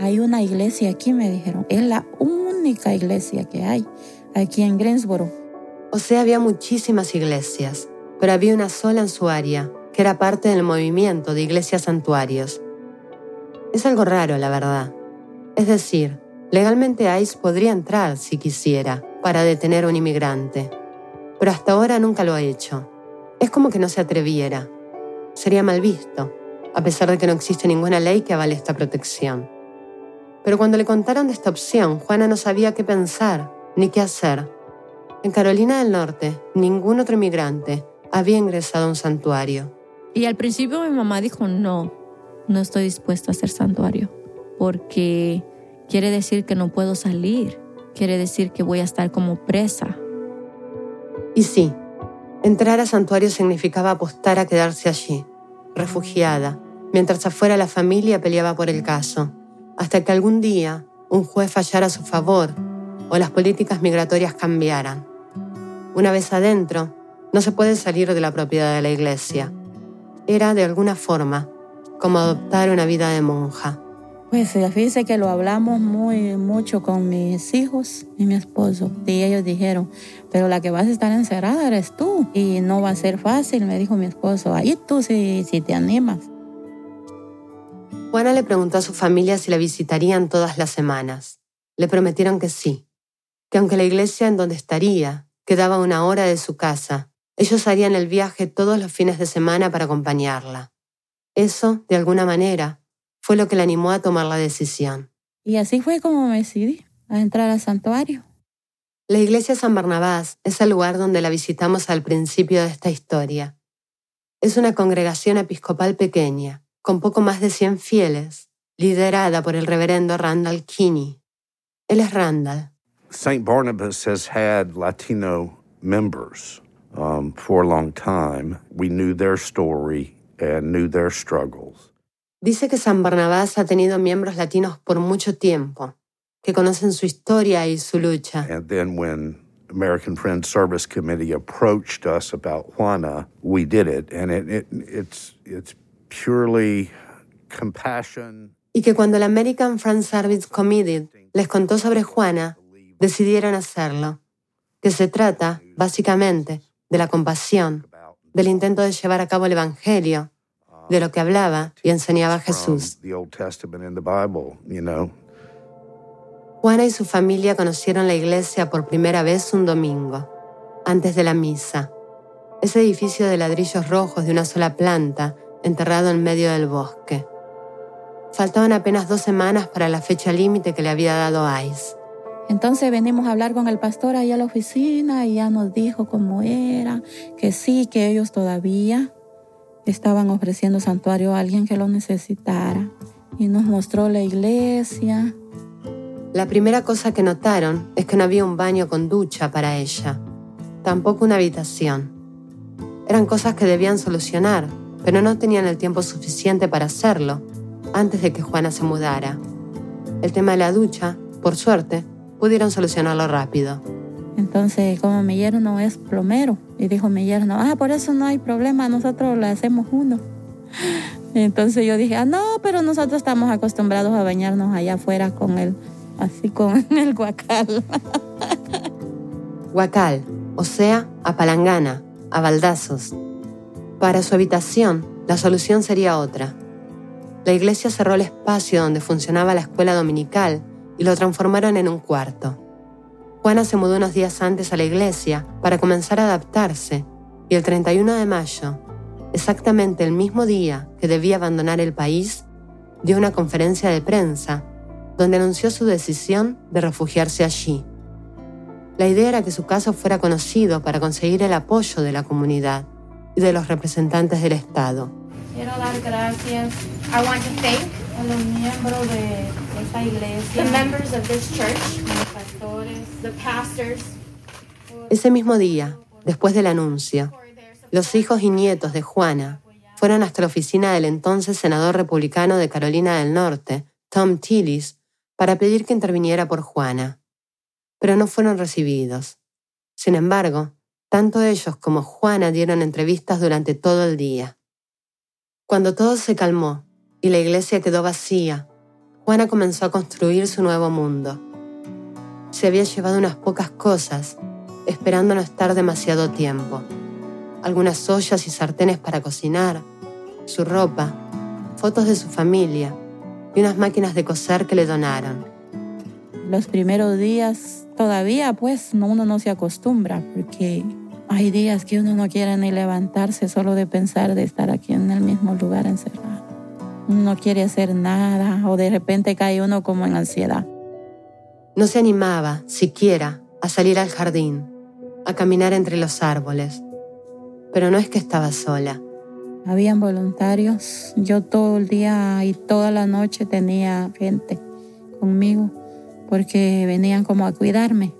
hay una iglesia aquí, me dijeron. Es la única iglesia que hay aquí en Greensboro. O sea, había muchísimas iglesias, pero había una sola en su área, que era parte del movimiento de iglesias santuarios. Es algo raro, la verdad. Es decir, legalmente ICE podría entrar si quisiera para detener a un inmigrante, pero hasta ahora nunca lo ha hecho. Es como que no se atreviera. Sería mal visto, a pesar de que no existe ninguna ley que avale esta protección. Pero cuando le contaron de esta opción, Juana no sabía qué pensar ni qué hacer. En Carolina del Norte, ningún otro inmigrante había ingresado a un santuario. Y al principio mi mamá dijo, no, no estoy dispuesta a hacer santuario, porque quiere decir que no puedo salir, quiere decir que voy a estar como presa. Y sí, entrar a santuario significaba apostar a quedarse allí, refugiada, mientras afuera la familia peleaba por el caso, hasta que algún día un juez fallara a su favor o las políticas migratorias cambiaran. Una vez adentro, no se puede salir de la propiedad de la iglesia. Era, de alguna forma, como adoptar una vida de monja. Pues fíjese que lo hablamos muy mucho con mis hijos y mi esposo. Y ellos dijeron, pero la que vas a estar encerrada eres tú. Y no va a ser fácil, me dijo mi esposo. Ahí tú si, si te animas. Juana le preguntó a su familia si la visitarían todas las semanas. Le prometieron que sí, que aunque la iglesia en donde estaría quedaba una hora de su casa, ellos harían el viaje todos los fines de semana para acompañarla. Eso, de alguna manera, fue lo que la animó a tomar la decisión. Y así fue como me decidí a entrar al santuario. La iglesia San Barnabás es el lugar donde la visitamos al principio de esta historia. Es una congregación episcopal pequeña, con poco más de 100 fieles, liderada por el reverendo Randall Kinney. Él es Randall. St. Barnabas has had Latino members um, for a long time. We knew their story and knew their struggles. Dice que San Barnabás ha tenido miembros latinos por mucho tiempo, que conocen su historia y su lucha. And then when American Friends Service Committee approached us about Juana, we did it, and it, it, it's it's purely compassion. Y que cuando el American Friends Service Committee les contó sobre Juana, decidieron hacerlo. Que se trata, básicamente, de la compasión, del intento de llevar a cabo el Evangelio, de lo que hablaba y enseñaba Jesús. Juana y su familia conocieron la iglesia por primera vez un domingo, antes de la misa. Ese edificio de ladrillos rojos de una sola planta, enterrado en medio del bosque. Faltaban apenas dos semanas para la fecha límite que le había dado Ice. Entonces venimos a hablar con el pastor ahí a la oficina y ya nos dijo cómo era, que sí, que ellos todavía estaban ofreciendo santuario a alguien que lo necesitara. Y nos mostró la iglesia. La primera cosa que notaron es que no había un baño con ducha para ella, tampoco una habitación. Eran cosas que debían solucionar, pero no tenían el tiempo suficiente para hacerlo antes de que Juana se mudara. El tema de la ducha, por suerte, pudieron solucionarlo rápido. Entonces, como mi yerno es plomero, y dijo mi yerno, ah, por eso no hay problema, nosotros lo hacemos uno. Entonces yo dije, ah, no, pero nosotros estamos acostumbrados a bañarnos allá afuera con el, así con el guacal. Guacal, o sea, a palangana, a baldazos. Para su habitación, la solución sería otra. La iglesia cerró el espacio donde funcionaba la escuela dominical y lo transformaron en un cuarto. Juana se mudó unos días antes a la iglesia para comenzar a adaptarse y el 31 de mayo, exactamente el mismo día que debía abandonar el país, dio una conferencia de prensa donde anunció su decisión de refugiarse allí. La idea era que su caso fuera conocido para conseguir el apoyo de la comunidad y de los representantes del Estado. Quiero dar gracias. I want to thank a los miembros de esta iglesia, the members of this church, los pastores, the pastors. Ese mismo día, después del anuncio, los hijos y nietos de Juana fueron hasta la oficina del entonces senador republicano de Carolina del Norte, Tom Tillis, para pedir que interviniera por Juana. Pero no fueron recibidos. Sin embargo, tanto ellos como Juana dieron entrevistas durante todo el día. Cuando todo se calmó y la iglesia quedó vacía, Juana comenzó a construir su nuevo mundo. Se había llevado unas pocas cosas, esperando no estar demasiado tiempo. Algunas ollas y sartenes para cocinar, su ropa, fotos de su familia y unas máquinas de coser que le donaron. Los primeros días todavía pues uno no se acostumbra porque hay días que uno no quiere ni levantarse solo de pensar de estar aquí en el mismo lugar encerrado. No quiere hacer nada o de repente cae uno como en ansiedad. No se animaba, siquiera, a salir al jardín, a caminar entre los árboles. Pero no es que estaba sola. Habían voluntarios. Yo todo el día y toda la noche tenía gente conmigo porque venían como a cuidarme.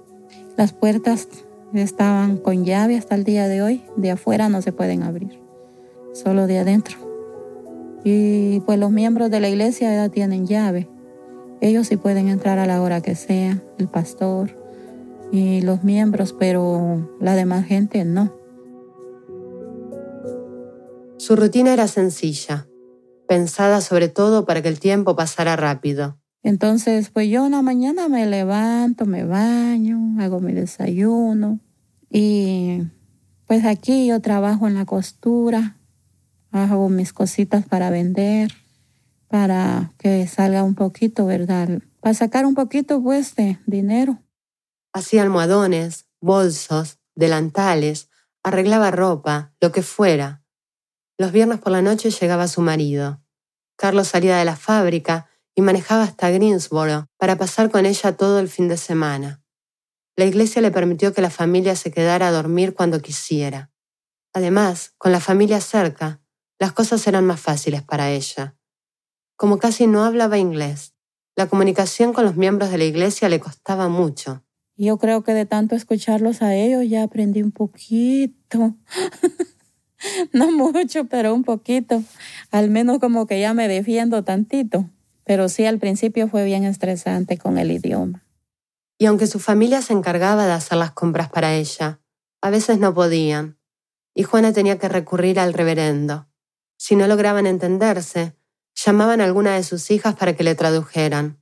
Las puertas estaban con llave hasta el día de hoy. De afuera no se pueden abrir, solo de adentro. Y pues los miembros de la iglesia ya tienen llave. Ellos sí pueden entrar a la hora que sea, el pastor y los miembros, pero la demás gente no. Su rutina era sencilla, pensada sobre todo para que el tiempo pasara rápido. Entonces, pues yo una mañana me levanto, me baño, hago mi desayuno y pues aquí yo trabajo en la costura, hago mis cositas para vender, para que salga un poquito, ¿verdad? Para sacar un poquito pues de dinero. Hacía almohadones, bolsos, delantales, arreglaba ropa, lo que fuera. Los viernes por la noche llegaba su marido. Carlos salía de la fábrica y manejaba hasta Greensboro para pasar con ella todo el fin de semana. La iglesia le permitió que la familia se quedara a dormir cuando quisiera. Además, con la familia cerca, las cosas eran más fáciles para ella. Como casi no hablaba inglés, la comunicación con los miembros de la iglesia le costaba mucho. Yo creo que de tanto escucharlos a ellos ya aprendí un poquito. no mucho, pero un poquito. Al menos como que ya me defiendo tantito pero sí al principio fue bien estresante con el idioma. Y aunque su familia se encargaba de hacer las compras para ella, a veces no podían, y Juana tenía que recurrir al reverendo. Si no lograban entenderse, llamaban a alguna de sus hijas para que le tradujeran.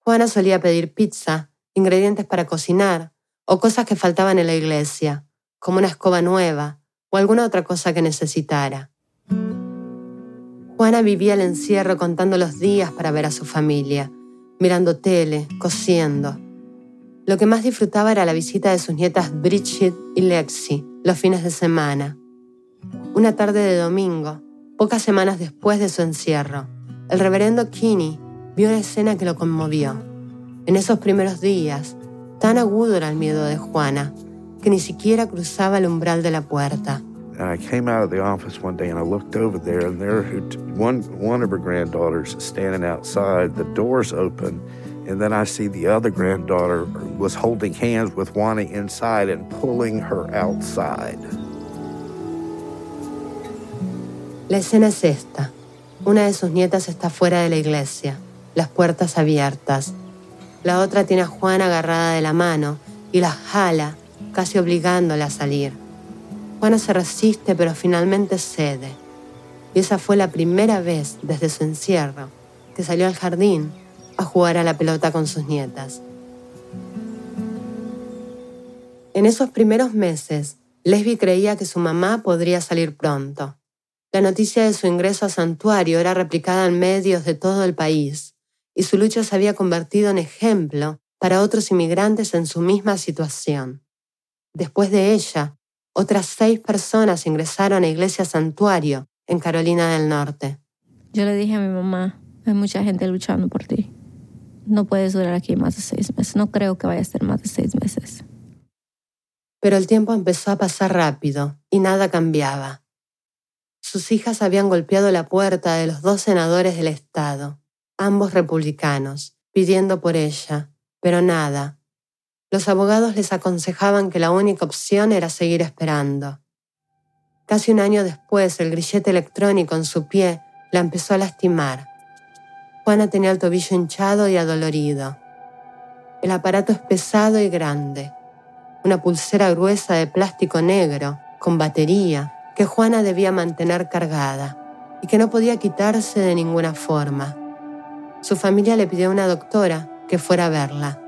Juana solía pedir pizza, ingredientes para cocinar, o cosas que faltaban en la iglesia, como una escoba nueva o alguna otra cosa que necesitara. Juana vivía el encierro contando los días para ver a su familia, mirando tele, cosiendo. Lo que más disfrutaba era la visita de sus nietas Bridget y Lexi los fines de semana. Una tarde de domingo, pocas semanas después de su encierro, el reverendo Kinney vio una escena que lo conmovió. En esos primeros días, tan agudo era el miedo de Juana que ni siquiera cruzaba el umbral de la puerta. I came out of the office one day and I looked over there, and there one one of her granddaughters standing outside. The door's open, and then I see the other granddaughter was holding hands with Juana inside and pulling her outside. La escena es esta. Una de sus nietas está fuera de la iglesia, las puertas abiertas. La otra tiene a Juana agarrada de la mano y la jala, casi obligándola a salir. Juana se resiste, pero finalmente cede. Y esa fue la primera vez desde su encierro que salió al jardín a jugar a la pelota con sus nietas. En esos primeros meses, Lesbi creía que su mamá podría salir pronto. La noticia de su ingreso a santuario era replicada en medios de todo el país, y su lucha se había convertido en ejemplo para otros inmigrantes en su misma situación. Después de ella, otras seis personas ingresaron a Iglesia Santuario en Carolina del Norte. Yo le dije a mi mamá, hay mucha gente luchando por ti. No puedes durar aquí más de seis meses. No creo que vaya a ser más de seis meses. Pero el tiempo empezó a pasar rápido y nada cambiaba. Sus hijas habían golpeado la puerta de los dos senadores del Estado, ambos republicanos, pidiendo por ella, pero nada, los abogados les aconsejaban que la única opción era seguir esperando. Casi un año después, el grillete electrónico en su pie la empezó a lastimar. Juana tenía el tobillo hinchado y adolorido. El aparato es pesado y grande. Una pulsera gruesa de plástico negro, con batería, que Juana debía mantener cargada y que no podía quitarse de ninguna forma. Su familia le pidió a una doctora que fuera a verla.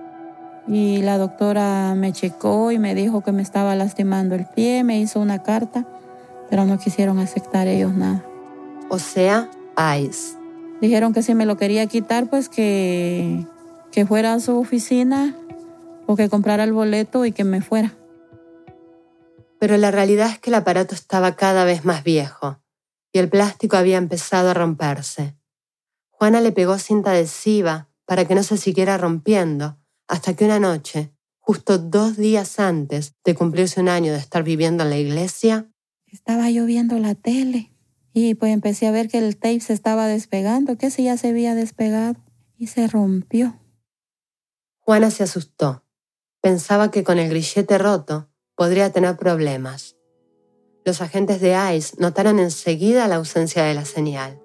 Y la doctora me checó y me dijo que me estaba lastimando el pie, me hizo una carta, pero no quisieron aceptar ellos nada. O sea, ICE. Dijeron que si me lo quería quitar, pues que, que fuera a su oficina o que comprara el boleto y que me fuera. Pero la realidad es que el aparato estaba cada vez más viejo y el plástico había empezado a romperse. Juana le pegó cinta adhesiva para que no se siguiera rompiendo, hasta que una noche, justo dos días antes de cumplirse un año de estar viviendo en la iglesia, estaba yo viendo la tele y pues empecé a ver que el tape se estaba despegando, que si ya se había despegado y se rompió. Juana se asustó. Pensaba que con el grillete roto podría tener problemas. Los agentes de ICE notaron enseguida la ausencia de la señal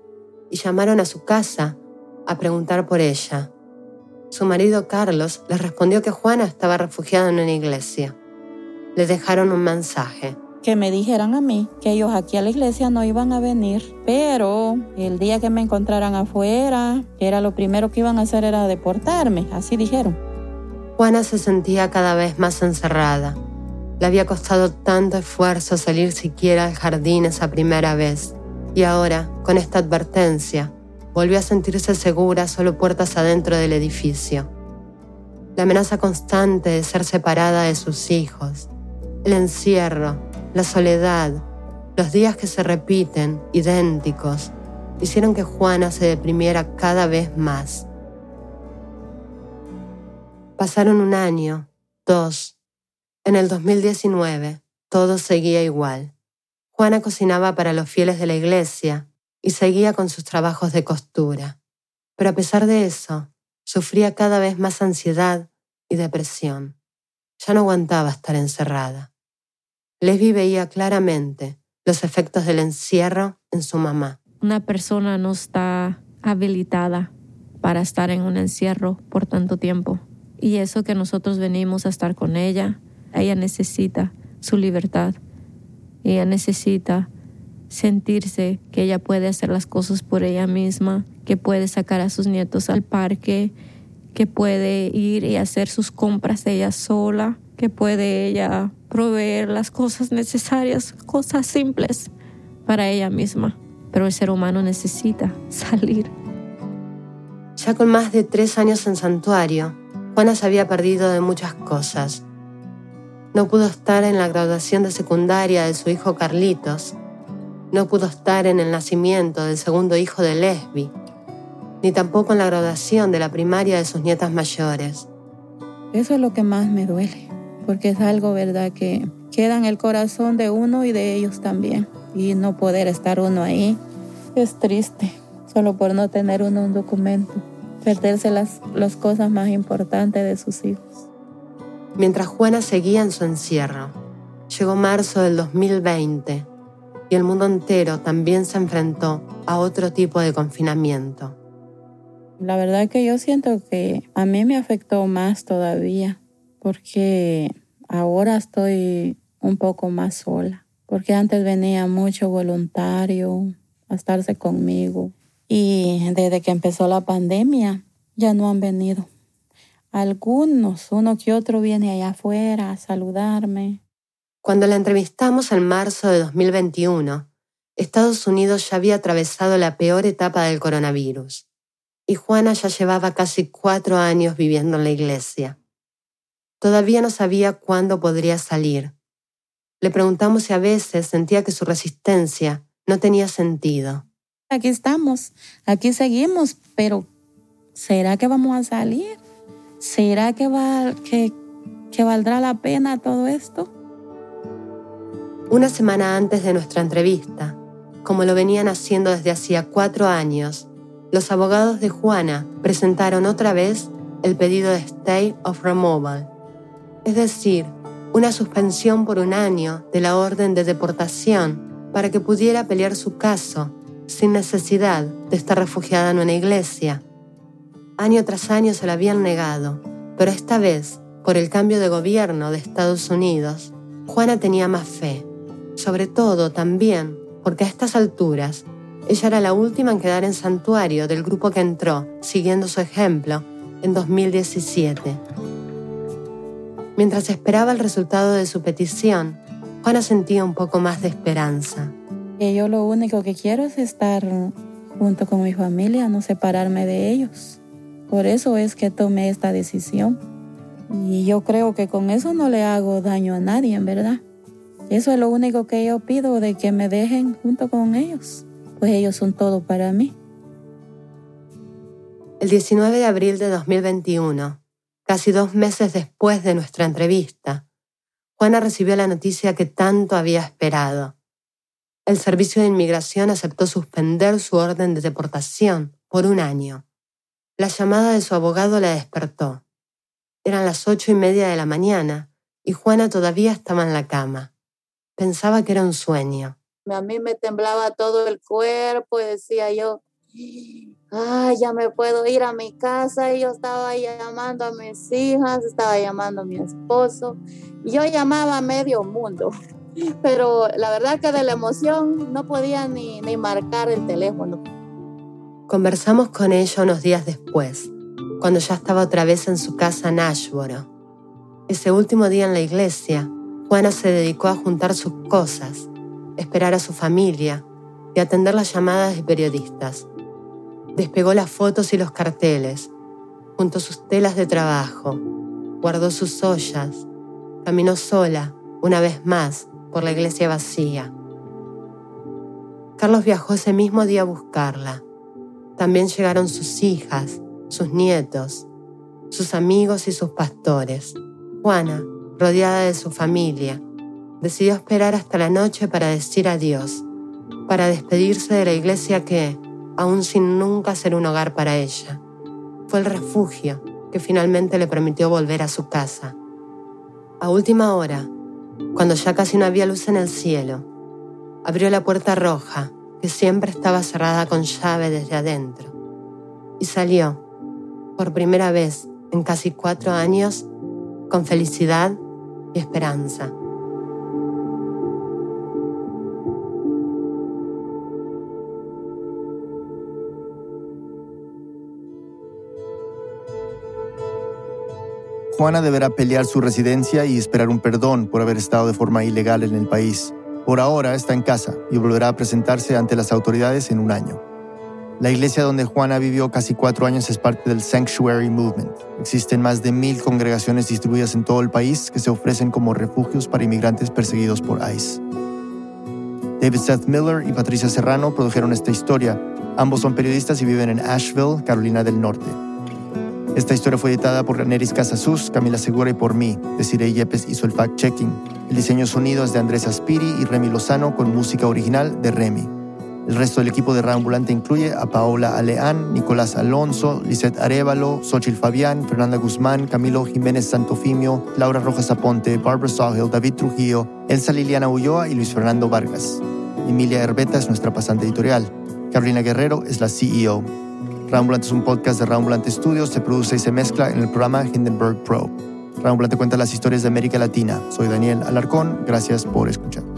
y llamaron a su casa a preguntar por ella. Su marido Carlos les respondió que Juana estaba refugiada en una iglesia. Le dejaron un mensaje. Que me dijeran a mí que ellos aquí a la iglesia no iban a venir, pero el día que me encontraran afuera, era lo primero que iban a hacer era deportarme, así dijeron. Juana se sentía cada vez más encerrada. Le había costado tanto esfuerzo salir siquiera al jardín esa primera vez. Y ahora, con esta advertencia, volvió a sentirse segura solo puertas adentro del edificio. La amenaza constante de ser separada de sus hijos, el encierro, la soledad, los días que se repiten, idénticos, hicieron que Juana se deprimiera cada vez más. Pasaron un año, dos. En el 2019, todo seguía igual. Juana cocinaba para los fieles de la iglesia y seguía con sus trabajos de costura. Pero a pesar de eso, sufría cada vez más ansiedad y depresión. Ya no aguantaba estar encerrada. Lesbi veía claramente los efectos del encierro en su mamá. Una persona no está habilitada para estar en un encierro por tanto tiempo. Y eso que nosotros venimos a estar con ella, ella necesita su libertad. Ella necesita sentirse que ella puede hacer las cosas por ella misma, que puede sacar a sus nietos al parque, que puede ir y hacer sus compras ella sola, que puede ella proveer las cosas necesarias, cosas simples para ella misma. Pero el ser humano necesita salir. Ya con más de tres años en santuario, Juana se había perdido de muchas cosas. No pudo estar en la graduación de secundaria de su hijo Carlitos, no pudo estar en el nacimiento del segundo hijo de Lesbi, ni tampoco en la graduación de la primaria de sus nietas mayores. Eso es lo que más me duele, porque es algo, ¿verdad?, que queda en el corazón de uno y de ellos también. Y no poder estar uno ahí es triste, solo por no tener uno un documento, perderse las, las cosas más importantes de sus hijos. Mientras Juana seguía en su encierro, llegó marzo del 2020 y el mundo entero también se enfrentó a otro tipo de confinamiento. La verdad que yo siento que a mí me afectó más todavía, porque ahora estoy un poco más sola, porque antes venía mucho voluntario a estarse conmigo y desde que empezó la pandemia ya no han venido. Algunos, uno que otro viene allá afuera a saludarme, cuando la entrevistamos en marzo de 2021, Estados Unidos ya había atravesado la peor etapa del coronavirus y Juana ya llevaba casi cuatro años viviendo en la iglesia. Todavía no sabía cuándo podría salir. Le preguntamos si a veces sentía que su resistencia no tenía sentido. Aquí estamos, aquí seguimos, pero ¿será que vamos a salir? ¿Será que, va, que, valdrá la pena todo esto? Una semana antes de nuestra entrevista, como lo venían haciendo desde hacía cuatro años, los abogados de Juana presentaron otra vez el pedido de Stay of Removal, es decir, una suspensión por un año de la orden de deportación para que pudiera pelear su caso sin necesidad de estar refugiada en una iglesia. Año tras año se la habían negado, pero esta vez, por el cambio de gobierno de Estados Unidos, Juana tenía más fe sobre todo también porque a estas alturas Ella era la última en quedar en santuario del grupo que entró, siguiendo su ejemplo, en 2017. Mientras esperaba el resultado de su petición, Juana sentía un poco más de esperanza. Yo lo único que quiero es estar junto con mi familia, no separarme de ellos. Por eso es que tomé esta decisión. Y yo creo que con eso no le hago daño a nadie, en verdad. Eso es lo único que yo pido, de que me dejen junto con ellos, pues ellos son todo para mí. El 19 de abril de 2021, casi dos meses después de nuestra entrevista, Juana recibió la noticia que tanto había esperado. El Servicio de Inmigración aceptó suspender su orden de deportación por un año. La llamada de su abogado la despertó. Eran las ocho y media de la mañana y Juana todavía estaba en la cama. Pensaba que era un sueño. A mí me temblaba todo el cuerpo y decía yo, ay, ya me puedo ir a mi casa. Y yo estaba llamando a mis hijas, estaba llamando a mi esposo. Yo llamaba a medio mundo. Pero la verdad que de la emoción no podía ni, ni marcar el teléfono. Conversamos con ella unos días después, cuando ya estaba otra vez en su casa en Ashboro. Ese último día en la iglesia, Juana se dedicó a juntar sus cosas, esperar a su familia y atender las llamadas de periodistas. Despegó las fotos y los carteles, juntó sus telas de trabajo, guardó sus ollas, caminó sola, una vez más, por la iglesia vacía. Carlos viajó ese mismo día a buscarla. También llegaron sus hijas, sus nietos, sus amigos y sus pastores. Juana, rodeada de su familia, decidió esperar hasta la noche para decir adiós, para despedirse de la iglesia que, aún sin nunca ser un hogar para ella, fue el refugio que finalmente le permitió volver a su casa. A última hora, cuando ya casi no había luz en el cielo, abrió la puerta roja, que siempre estaba cerrada con llave desde adentro, y salió, por primera vez en casi cuatro años, con felicidad y esperanza. Juana deberá pelear su residencia y esperar un perdón por haber estado de forma ilegal en el país. Por ahora está en casa y volverá a presentarse ante las autoridades en un año. La iglesia donde Juana vivió casi cuatro años es parte del Sanctuary Movement. Existen más de mil congregaciones distribuidas en todo el país que se ofrecen como refugios para inmigrantes perseguidos por ICE. David Seth Miller y Patricia Serrano produjeron esta historia. Ambos son periodistas y viven en Asheville, Carolina del Norte. Esta historia fue editada por Neris Casasus, Camila Segura y por mí. Desiree Yepes hizo el fact-checking. El diseño sonido es de Andrés Aspiri y Remy Lozano con música original de Remy. El resto del equipo de Ambulante incluye a Paola Aleán, Nicolás Alonso, Lisette Arevalo, Xochil Fabián, Fernanda Guzmán, Camilo Jiménez Santofimio, Laura Rojas Aponte, Barbara Sawhill, David Trujillo, Elsa Liliana Ulloa y Luis Fernando Vargas. Emilia Herbeta es nuestra pasante editorial. Carolina Guerrero es la CEO. Rambulante es un podcast de Rambulante Studios, se produce y se mezcla en el programa Hindenburg Pro. Rambulante cuenta las historias de América Latina. Soy Daniel Alarcón, gracias por escuchar.